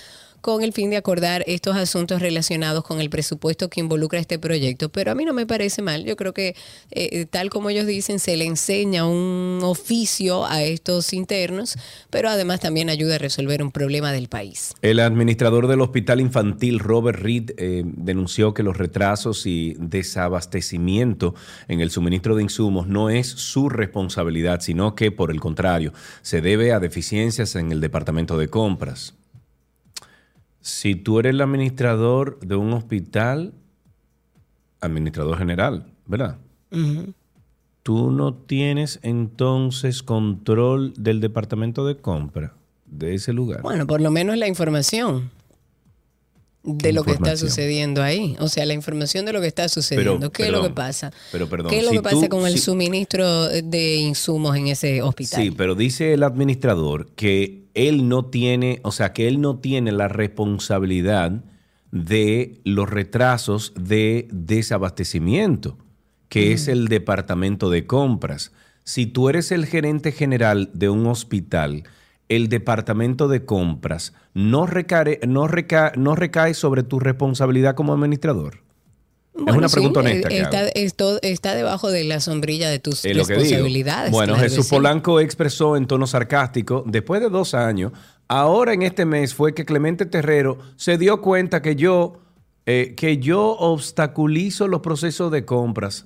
con el fin de acordar estos asuntos relacionados con el presupuesto que involucra este proyecto. Pero a mí no me parece mal. Yo creo que, eh, tal como ellos dicen, se le enseña un oficio a estos internos, pero además también ayuda a resolver un problema del país. El administrador del Hospital Infantil, Robert Reed, eh, denunció que los retrasos y desabastecimiento en el suministro de insumos no es su responsabilidad, sino que, por el contrario, se debe a deficiencias en el departamento de compras. Si tú eres el administrador de un hospital, administrador general, ¿verdad? Tú no tienes entonces control del departamento de compra de ese lugar. Bueno, por lo menos la información de lo que está sucediendo ahí. O sea, la información de lo que está sucediendo. ¿Qué es lo que pasa? Pero perdón, ¿Qué es lo si que pasa con el suministro de insumos en ese hospital? Sí, pero dice el administrador que él no tiene, o sea, que él no tiene la responsabilidad de los retrasos de desabastecimiento, que es el departamento de compras. Si tú eres el gerente general de un hospital, el departamento de compras no recae, no recae, no recae sobre tu responsabilidad como administrador. Es Bueno, una sí, pregunta honesta. que Está, esto está debajo de la sombrilla de tus Es responsabilidades. Bueno, claro Jesús sí. Polanco expresó en tono sarcástico, después de dos años, ahora en este mes fue que Clemente Terrero se dio cuenta que yo, eh, que yo obstaculizo los procesos de compras.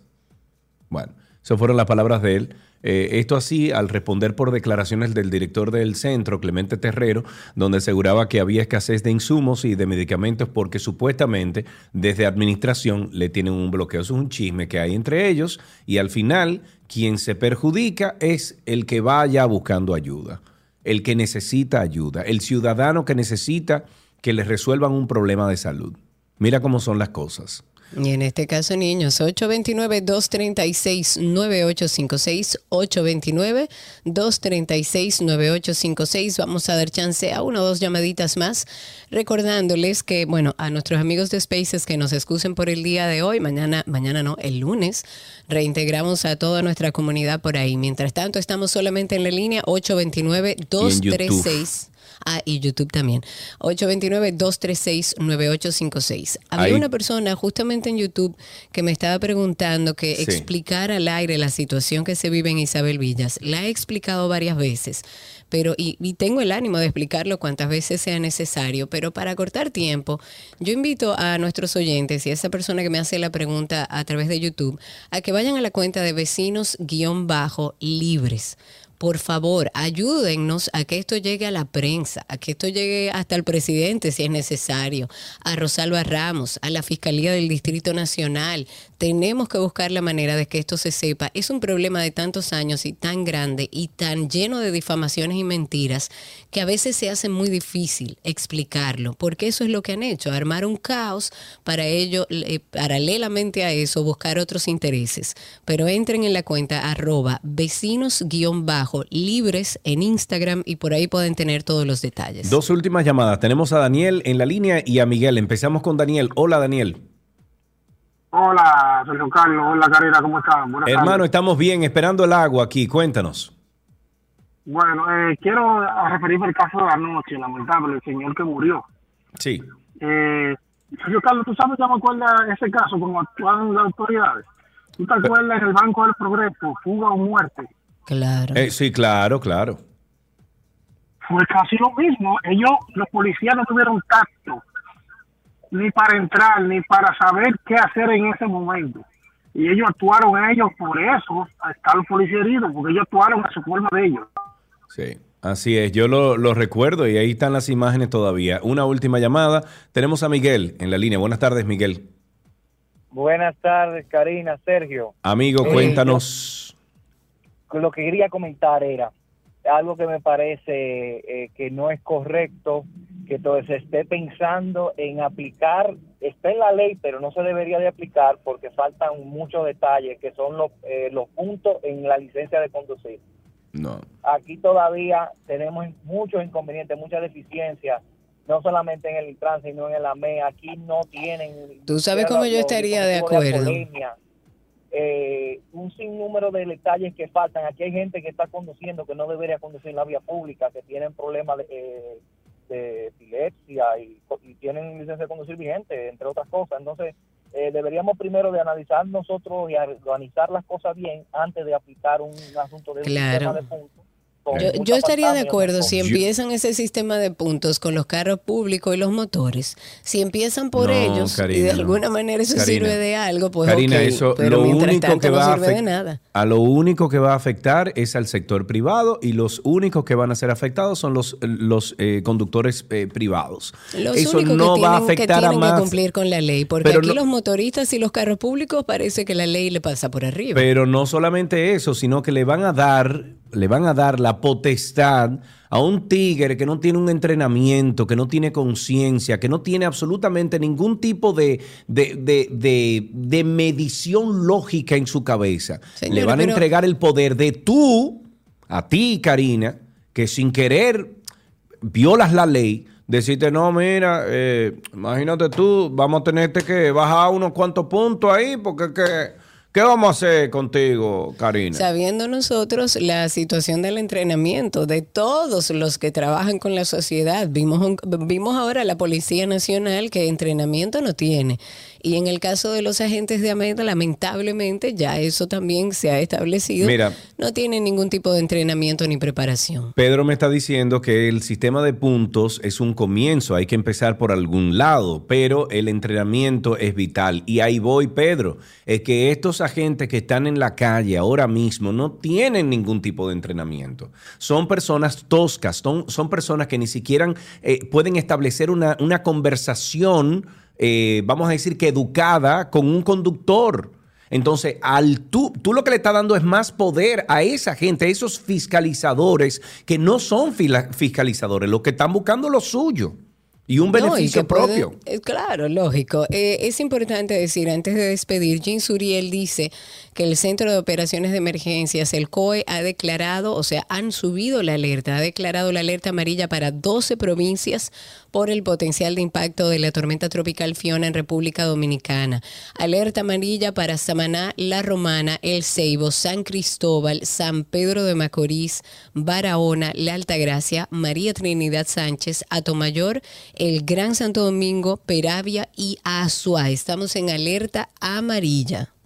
Bueno, esas fueron las palabras de él. Eh, esto así al responder por declaraciones del director del centro, Clemente Terrero, donde aseguraba que había escasez de insumos y de medicamentos porque supuestamente desde administración le tienen un bloqueo. Eso es un chisme que hay entre ellos y al final quien se perjudica es el que vaya buscando ayuda, el que necesita ayuda, el ciudadano que necesita que le resuelvan un problema de salud. Mira cómo son las cosas. Y en este caso, niños, 829-236-9856, 829-236-9856. Vamos a dar chance a una o dos llamaditas más, recordándoles que, bueno, a nuestros amigos de Spaces que nos excusen por el día de hoy, mañana, mañana no, el lunes, reintegramos a toda nuestra comunidad por ahí. Mientras tanto, estamos solamente en la línea 829-236. Ah, y YouTube también. 829-236-9856. Había Ahí. una persona justamente en YouTube que me estaba preguntando que Sí. explicara al aire la situación que se vive en Isabel Villas. La he explicado varias veces, pero y, y tengo el ánimo de explicarlo cuantas veces sea necesario, pero para cortar tiempo, yo invito a nuestros oyentes y a esa persona que me hace la pregunta a través de YouTube a que vayan a la cuenta de vecinos-libres por favor, ayúdennos a que esto llegue a la prensa, a que esto llegue hasta el presidente si es necesario, a Rosalba Ramos, a la Fiscalía del Distrito Nacional. Tenemos que buscar la manera de que esto se sepa. Es un problema de tantos años y tan grande y tan lleno de difamaciones y mentiras que a veces se hace muy difícil explicarlo, porque eso es lo que han hecho, armar un caos para ello, eh, paralelamente a eso, buscar otros intereses. Pero entren en la cuenta arroba vecinos-libres en Instagram y por ahí pueden tener todos los detalles. Dos últimas llamadas. Tenemos a Daniel en la línea y a Miguel. Empezamos con Daniel. Hola, Daniel. Hola, Sergio Carlos. Hola, Karina, ¿cómo están? Buenas Hermano, tardes. estamos bien, esperando el agua aquí. Cuéntanos. Bueno, eh, quiero referirme al caso de anoche, lamentable, el señor que murió. Sí. Eh, Sergio Carlos, ¿tú sabes que me acuerda ese caso como actuaron las autoridades? ¿Tú te acuerdas en el Banco del Progreso, fuga o muerte? Claro. Eh, sí, claro, claro. Fue casi lo mismo. Ellos, los policías no tuvieron tacto, ni para entrar, ni para saber qué hacer en ese momento. Y ellos actuaron ellos por eso, está los policías heridos, porque ellos actuaron a su forma de ellos. Sí. Así es, yo lo, lo recuerdo y ahí están las imágenes todavía. Una última llamada. Tenemos a Miguel en la línea. Buenas tardes, Miguel. Buenas tardes, Karina, Sergio. Amigo, cuéntanos. Lo que quería comentar era algo que me parece eh, que no es correcto, que todo se esté pensando en aplicar, está en la ley, pero no se debería de aplicar porque faltan muchos detalles, que son los, eh, los puntos en la licencia de conducir. No. Aquí todavía tenemos muchos inconvenientes, muchas deficiencias, no solamente en el tránsito, sino en el AME. Aquí no tienen... Tú sabes cómo yo estaría de acuerdo. Eh, un sinnúmero de detalles que faltan. Aquí hay gente que está conduciendo que no debería conducir en la vía pública, que tienen problemas de, eh, de epilepsia y, y tienen licencia de conducir vigente, entre otras cosas. Entonces, eh, deberíamos primero de analizar nosotros y organizar las cosas bien antes de aplicar un asunto de un sistema de puntos. Con Yo, estaría de acuerdo ¿no? si empiezan ese sistema de puntos con los carros públicos y los motores. Si empiezan por No, ellos y de no. alguna manera eso Karina. sirve de algo, pues Karina, eso pero lo mientras único tanto que no va a sirve de nada. A lo único que va a afectar es al sector privado y los únicos que van a ser afectados son los, los eh, conductores eh, privados. Los Eso únicos no que va a tienen, que, afectar a tienen que más. cumplir con la ley, porque Pero aquí no- los motoristas y los carros públicos parece que la ley le pasa por arriba. Pero no solamente eso, sino que le van a dar, le van a dar la potestad a un tigre que no tiene un entrenamiento, que no tiene conciencia, que no tiene absolutamente ningún tipo de, de, de- de- medición lógica en su cabeza. Le van a pero- entregar el poder de tú, a ti, Karina, que sin querer violas la ley, decirte, no, mira, eh, imagínate tú, vamos a tenerte que bajar unos cuantos puntos ahí, porque que, ¿qué vamos a hacer contigo, Karina? Sabiendo nosotros la situación del entrenamiento de todos los que trabajan con la sociedad, vimos, un- vimos ahora la Policía Nacional que entrenamiento no tiene. Y en el caso de los agentes de AMED, lamentablemente ya eso también se ha establecido. Mira. No tienen ningún tipo de entrenamiento ni preparación. Pedro me está diciendo que el sistema de puntos es un comienzo, hay que empezar por algún lado, pero el entrenamiento es vital. Y ahí voy, Pedro, es que estos agentes que están en la calle ahora mismo no tienen ningún tipo de entrenamiento. Son personas toscas, son, son personas que ni siquiera eh, pueden establecer una, una conversación, eh, vamos a decir que educada con un conductor. Entonces, al tú, tú lo que le estás dando es más poder a esa gente, a esos fiscalizadores que no son fila- fiscalizadores, los que están buscando lo suyo y un No, y beneficio puede- propio. eh, claro, lógico. Eh, es importante decir, antes de despedir, Jean Suriel dice que el Centro de Operaciones de Emergencias, el COE, ha declarado, o sea, han subido la alerta, ha declarado la alerta amarilla para 12 provincias por el potencial de impacto de la tormenta tropical Fiona en República Dominicana. Alerta amarilla para Samaná, La Romana, El Ceibo, San Cristóbal, San Pedro de Macorís, Barahona, La Altagracia, María Trinidad Sánchez, Atomayor, el Gran Santo Domingo, Peravia y Azua. Estamos en alerta amarilla.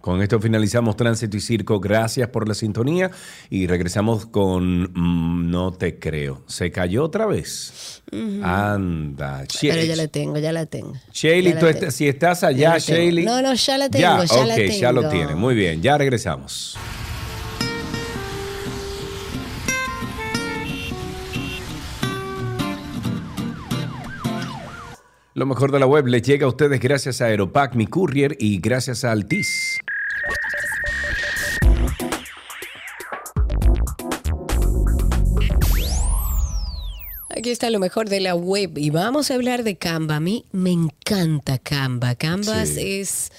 Con esto finalizamos Tránsito y Circo. Gracias por la sintonía y regresamos con mm, No te creo. ¿Se cayó otra vez? Ujú. Anda. Pero ya la tengo, ya la tengo. Shaley, tú tengo. si estás allá, tengo. Shaley. No, no, ya la tengo, ya, ya la ok, ya lo tengo. tiene. Muy bien, ya regresamos. Lo mejor de la web les llega a ustedes gracias a Aeropack, mi courier y gracias a Altis. Aquí está lo mejor de la web y vamos a hablar de Canva. A mí me encanta Canva. Canvas es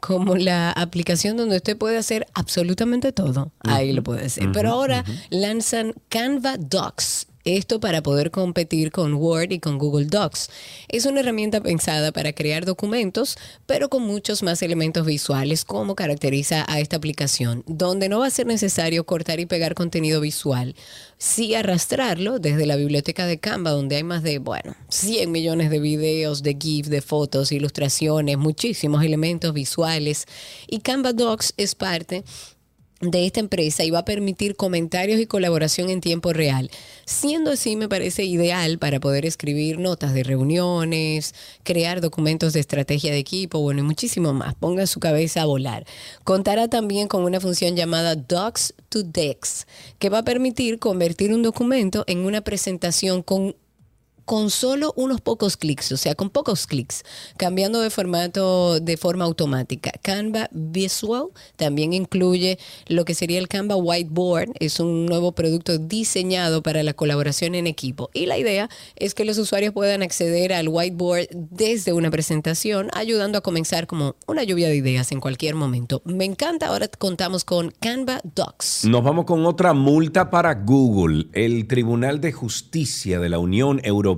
como la aplicación donde usted puede hacer absolutamente todo. Ahí lo puede hacer. Pero ahora lanzan Canva Docs. Esto para poder competir con Word y con Google Docs. Es una herramienta pensada para crear documentos, pero con muchos más elementos visuales, como caracteriza a esta aplicación, donde no va a ser necesario cortar y pegar contenido visual, sí arrastrarlo desde la biblioteca de Canva, donde hay más de, bueno, 100 millones de videos, de GIF, de fotos, ilustraciones, muchísimos elementos visuales. Y Canva Docs es parte de esta empresa y va a permitir comentarios y colaboración en tiempo real. Siendo así, me parece ideal para poder escribir notas de reuniones, crear documentos de estrategia de equipo, bueno, y muchísimo más. Ponga su cabeza a volar. Contará también con una función llamada Docs to Dex, que va a permitir convertir un documento en una presentación con con solo unos pocos clics, o sea, con pocos clics, cambiando de formato de forma automática. Canva Visual también incluye lo que sería el Canva Whiteboard, es un nuevo producto diseñado para la colaboración en equipo. Y la idea es que los usuarios puedan acceder al whiteboard desde una presentación, ayudando a comenzar como una lluvia de ideas en cualquier momento. Me encanta, ahora contamos con Canva Docs. Nos vamos con otra multa para Google. El Tribunal de Justicia de la Unión Europea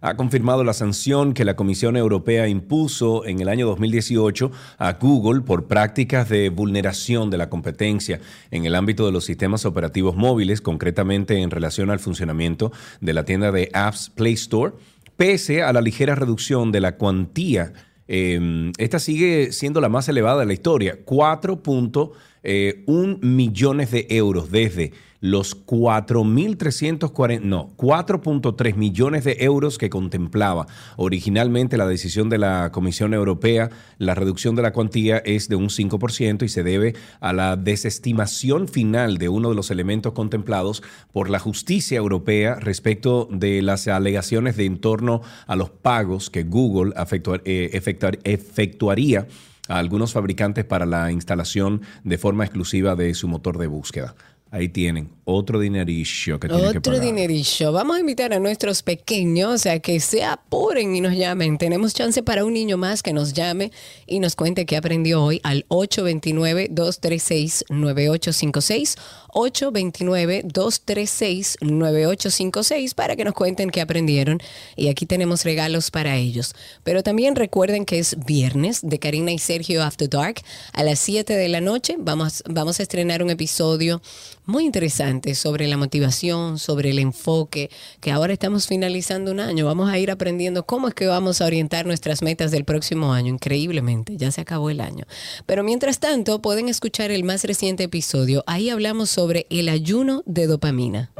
ha confirmado la sanción que la Comisión Europea impuso en el año 2018 a Google por prácticas de vulneración de la competencia en el ámbito de los sistemas operativos móviles, concretamente en relación al funcionamiento de la tienda de apps Play Store, pese a la ligera reducción de la cuantía. eh, esta sigue siendo la más elevada de la historia, 4.1 millones de euros desde los 4.340, no, 4.3 millones de euros que contemplaba originalmente la decisión de la Comisión Europea. La reducción de la cuantía es de un 5% y se debe a la desestimación final de uno de los elementos contemplados por la justicia europea respecto de las alegaciones de en torno a los pagos que Google eh, efectuar- efectuaría a algunos fabricantes para la instalación de forma exclusiva de su motor de búsqueda. Ahí tienen otro dinerillo que tienen que Otro pagar. dinerillo. Vamos a invitar a nuestros pequeños a que se apuren y nos llamen. Tenemos chance para un niño más que nos llame y nos cuente qué aprendió hoy al 829-236-9856. 829-236-9856 para que nos cuenten qué aprendieron. Y aquí tenemos regalos para ellos. Pero también recuerden que es viernes de Karina y Sergio After Dark a las 7 de la noche. Vamos, vamos a estrenar un episodio muy interesante sobre la motivación, sobre el enfoque, que ahora estamos finalizando un año. Vamos a ir aprendiendo cómo es que vamos a orientar nuestras metas del próximo año. Increíblemente, ya se acabó el año. Pero mientras tanto, pueden escuchar el más reciente episodio. Ahí hablamos sobre el ayuno de dopamina.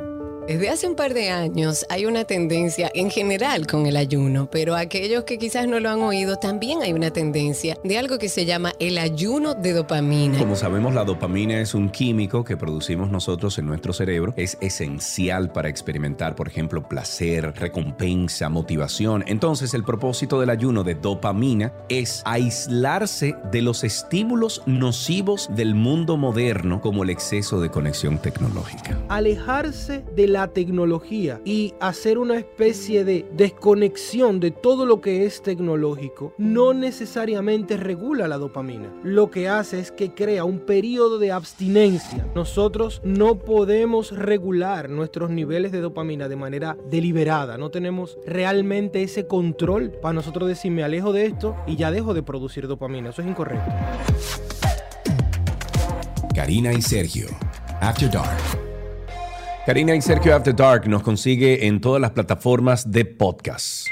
Desde hace un par de años hay una tendencia en general con el ayuno, pero aquellos que quizás no lo han oído, también hay una tendencia de algo que se llama el ayuno de dopamina. Como sabemos, la dopamina es un químico que producimos nosotros en nuestro cerebro. Es esencial para experimentar, por ejemplo, placer, recompensa, motivación. Entonces, el propósito del ayuno de dopamina es aislarse de los estímulos nocivos del mundo moderno, como el exceso de conexión tecnológica. alejarse de la tecnología y hacer una especie de desconexión de todo lo que es tecnológico no necesariamente regula la dopamina. Lo que hace es que crea un periodo de abstinencia. Nosotros no podemos regular nuestros niveles de dopamina de manera deliberada. No tenemos realmente ese control para nosotros decir me alejo de esto y ya dejo de producir dopamina. Eso es incorrecto. Karina y Sergio, After Dark. Karina y Sergio After Dark nos consigue en todas las plataformas de podcast.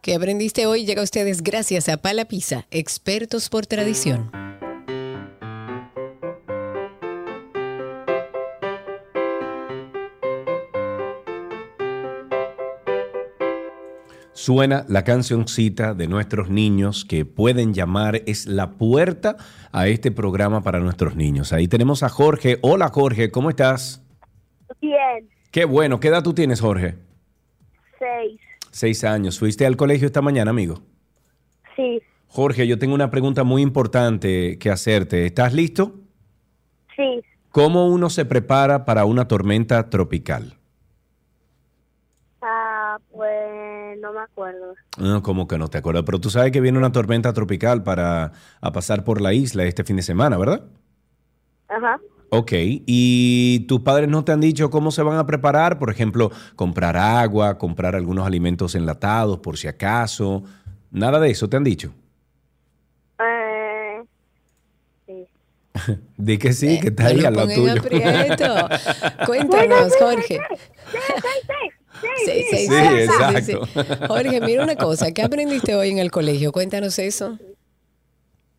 ¿Qué aprendiste hoy? Llega a ustedes gracias a Pala Pizza, expertos por tradición. Suena la cancioncita de nuestros niños que pueden llamar, es la puerta a este programa para nuestros niños. Ahí tenemos a Jorge. Hola Jorge, ¿cómo estás? Bien, Qué bueno, ¿qué edad tú tienes Jorge? seis. Seis años. ¿Fuiste al colegio esta mañana, amigo? Sí, Jorge, yo tengo una pregunta muy importante que hacerte. ¿Estás listo? sí. ¿Cómo uno se prepara para una tormenta tropical? Ah, pues no me acuerdo. No, como que no te acuerdas, pero tú sabes que viene una tormenta tropical para a pasar por la isla este fin de semana, ¿verdad? Ajá. Ok, ¿y tus padres no te han dicho cómo se van a preparar? Por ejemplo, comprar agua, comprar algunos alimentos enlatados por si acaso. Nada de eso te han dicho. Eh, sí. Di que sí, que está ahí lo al lado tuyo. Cuéntanos, Jorge. Sí, sí, Sí, sí, exacto. Jorge, mira una cosa, ¿qué aprendiste hoy en el colegio? Cuéntanos eso.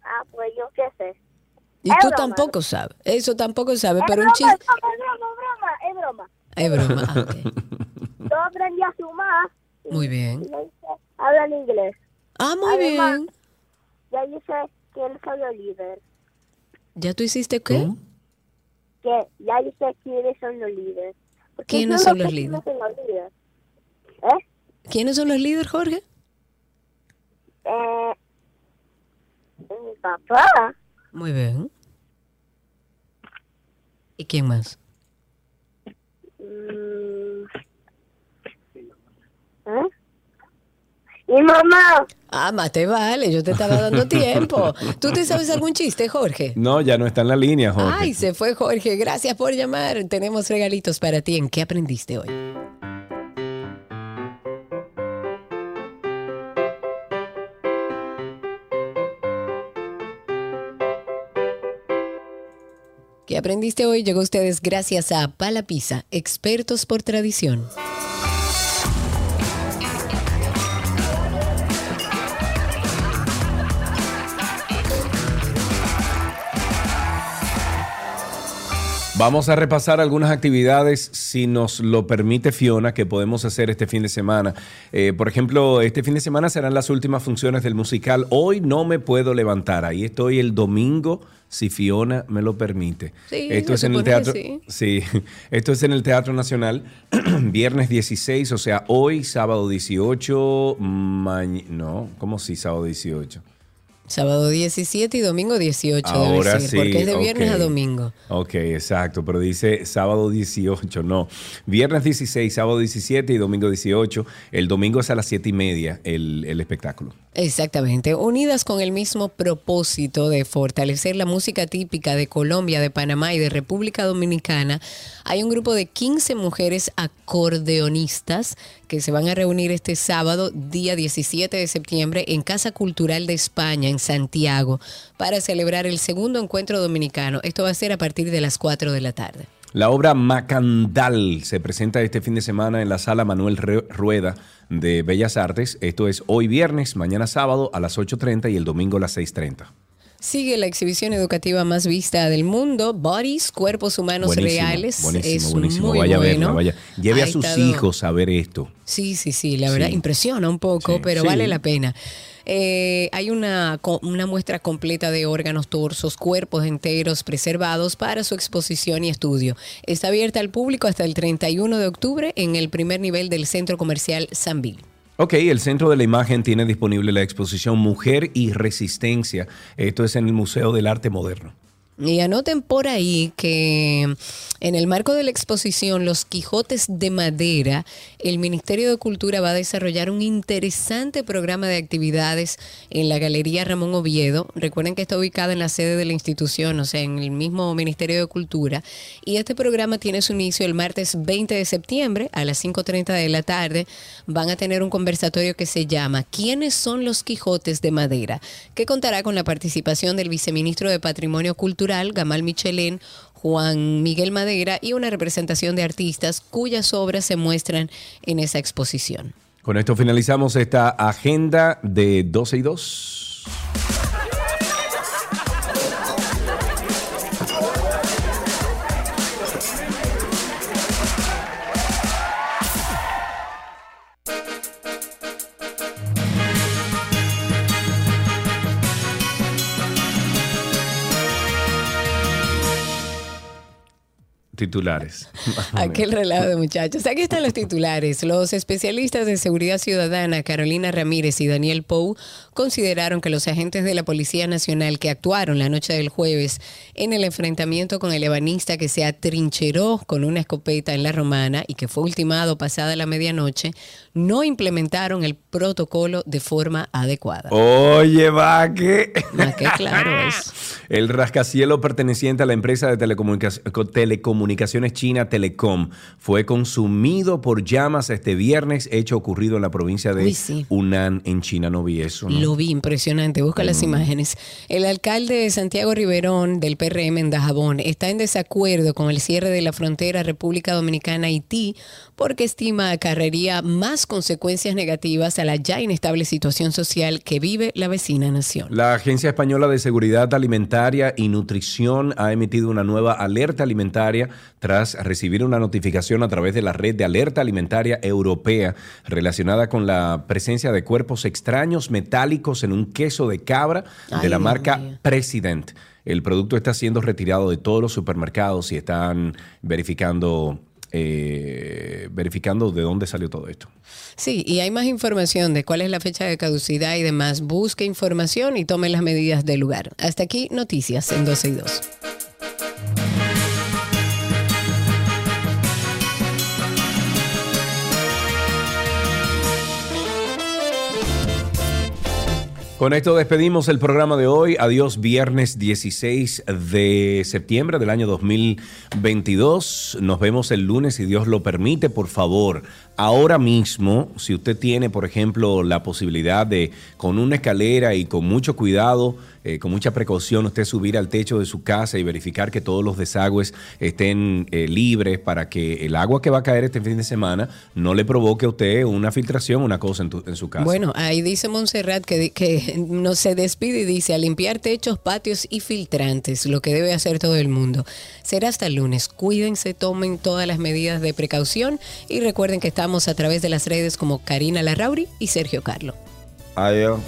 Ah, pues yo qué sé. Y Es tú broma. tampoco sabes. Eso tampoco sabes, Es pero un broma, chiste. es broma, es broma, es broma. Es broma. ah, ok. Yo aprendí a sumar. Muy bien. y le hice, Habla en inglés. Ah, muy Además, bien. Ya dice que él soy el líder. ¿Ya tú hiciste qué? Que ya dice quiénes son los líderes. Quiénes son los líderes. ¿Eh? ¿Quiénes son los líderes, Jorge? Eh, mi papá. Muy bien. ¿Y quién más? mm, ¿Eh? Mi mamá. Ah, más te vale, yo te estaba dando tiempo. ¿Tú te sabes algún chiste, Jorge? No, ya no está en la línea, Jorge. Ay, se fue Jorge. Gracias por llamar. Tenemos regalitos para ti. ¿En qué aprendiste hoy? ¿Qué aprendiste hoy? Llegó a ustedes gracias a Pala Pizza, expertos por tradición. Vamos a repasar algunas actividades, si nos lo permite Fiona, que podemos hacer este fin de semana. Eh, por ejemplo, este fin de semana serán las últimas funciones del musical. Hoy no me puedo levantar. Ahí estoy el domingo, si Fiona me lo permite. Sí, esto es en el teatro. Sí, esto es en el Teatro Nacional, viernes 16, o sea, hoy, sábado 18, mañana. No, ¿cómo sí, sábado 18? Sábado 17 y domingo 18 Ahora debe ser, sí, porque es de viernes a domingo. Ok, exacto, pero dice sábado 18, no. Viernes 16, sábado 17 y domingo 18. El domingo es a las 7 y media el, el espectáculo. Exactamente, unidas con el mismo propósito de fortalecer la música típica de Colombia, de Panamá y de República Dominicana, hay un grupo de 15 mujeres acordeonistas que se van a reunir este sábado, día 17 de septiembre, en Casa Cultural de España, en Santiago, para celebrar el segundo encuentro dominicano. Esto va a ser a partir de las 4 de la tarde. La obra Macandal se presenta este fin de semana en la sala Manuel Rueda de Bellas Artes. Esto es hoy viernes, mañana sábado a las 8.30 y el domingo a las 6.30. Sigue la exhibición educativa más vista del mundo, Bodies, Cuerpos Humanos Buenísimo, Reales. Buenísimo, es buenísimo. muy vaya a verla, bueno. vaya. Lleve Ha a sus estado- hijos a ver esto. Sí, sí, sí, la verdad Sí. impresiona un poco, Sí, pero sí. vale la pena. Eh, hay una, una muestra completa de órganos, torsos, cuerpos enteros preservados para su exposición y estudio. Está abierta al público hasta el 31 de octubre en el primer nivel del Centro Comercial Sanville. Ok, el Centro de la Imagen tiene disponible la exposición Mujer y Resistencia. Esto es en el Museo del Arte Moderno. Y anoten por ahí que en el marco de la exposición Los Quijotes de Madera, el Ministerio de Cultura va a desarrollar un interesante programa de actividades en la Galería Ramón Oviedo. Recuerden que está ubicada en la sede de la institución, o sea, en el mismo Ministerio de Cultura. Y este programa tiene su inicio el martes 20 de septiembre a las 5.30 de la tarde. Van a tener un conversatorio que se llama ¿Quiénes son los Quijotes de Madera? que contará con la participación del viceministro de Patrimonio Cultural, Gamal Michelén, Juan Miguel Madera y una representación de artistas cuyas obras se muestran en esa exposición. Con esto finalizamos esta agenda de 12 y 2. Titulares. Aquel relajo de muchachos. Aquí están los titulares. Los especialistas de seguridad ciudadana Carolina Ramírez y Daniel Pou consideraron que los agentes de la Policía Nacional que actuaron la noche del jueves en el enfrentamiento con el ebanista que se atrincheró con una escopeta en la romana y que fue ultimado pasada la medianoche, no implementaron el protocolo de forma adecuada. Oye, va que. Más que claro es. El rascacielo perteneciente a la empresa de telecomunica- telecomunicaciones china Telecom fue consumido por llamas este viernes, hecho ocurrido en la provincia de Uy, sí. Hunan, en China. No vi eso. ¿no? Lo vi impresionante, busca las imágenes. El alcalde de Santiago Riverón del PRM en Dajabón está en desacuerdo con el cierre de la frontera República Dominicana-Haití porque estima acarrería más consecuencias negativas a la ya inestable situación social que vive la vecina nación. La Agencia Española de Seguridad Alimentaria y Nutrición ha emitido una nueva alerta alimentaria tras recibir una notificación a través de la red de alerta alimentaria europea relacionada con la presencia de cuerpos extraños metálicos en un queso de cabra Ay, de la marca. President. El producto está siendo retirado de todos los supermercados y están verificando, eh, verificando de dónde salió todo esto. Sí, y hay más información de cuál es la fecha de caducidad y demás. Busque información y tome las medidas del lugar. Hasta aquí, noticias en 12 y 2. Con esto despedimos el programa de hoy. Adiós, viernes 16 de septiembre del año 2022. Nos vemos el lunes si Dios lo permite. Por favor, ahora mismo, si usted tiene, por ejemplo, la posibilidad de, con una escalera y con mucho cuidado, eh, con mucha precaución, usted subir al techo de su casa y verificar que todos los desagües estén eh, libres para que el agua que va a caer este fin de semana no le provoque a usted una filtración, una cosa en, su casa. Bueno, ahí dice Montserrat que, que no se despide y dice a limpiar techos, patios y filtrantes, lo que debe hacer todo el mundo. Será hasta el lunes. Cuídense, tomen todas las medidas de precaución y recuerden que estamos a través de las redes como Karina Larrauri y Sergio Carlo. Adiós.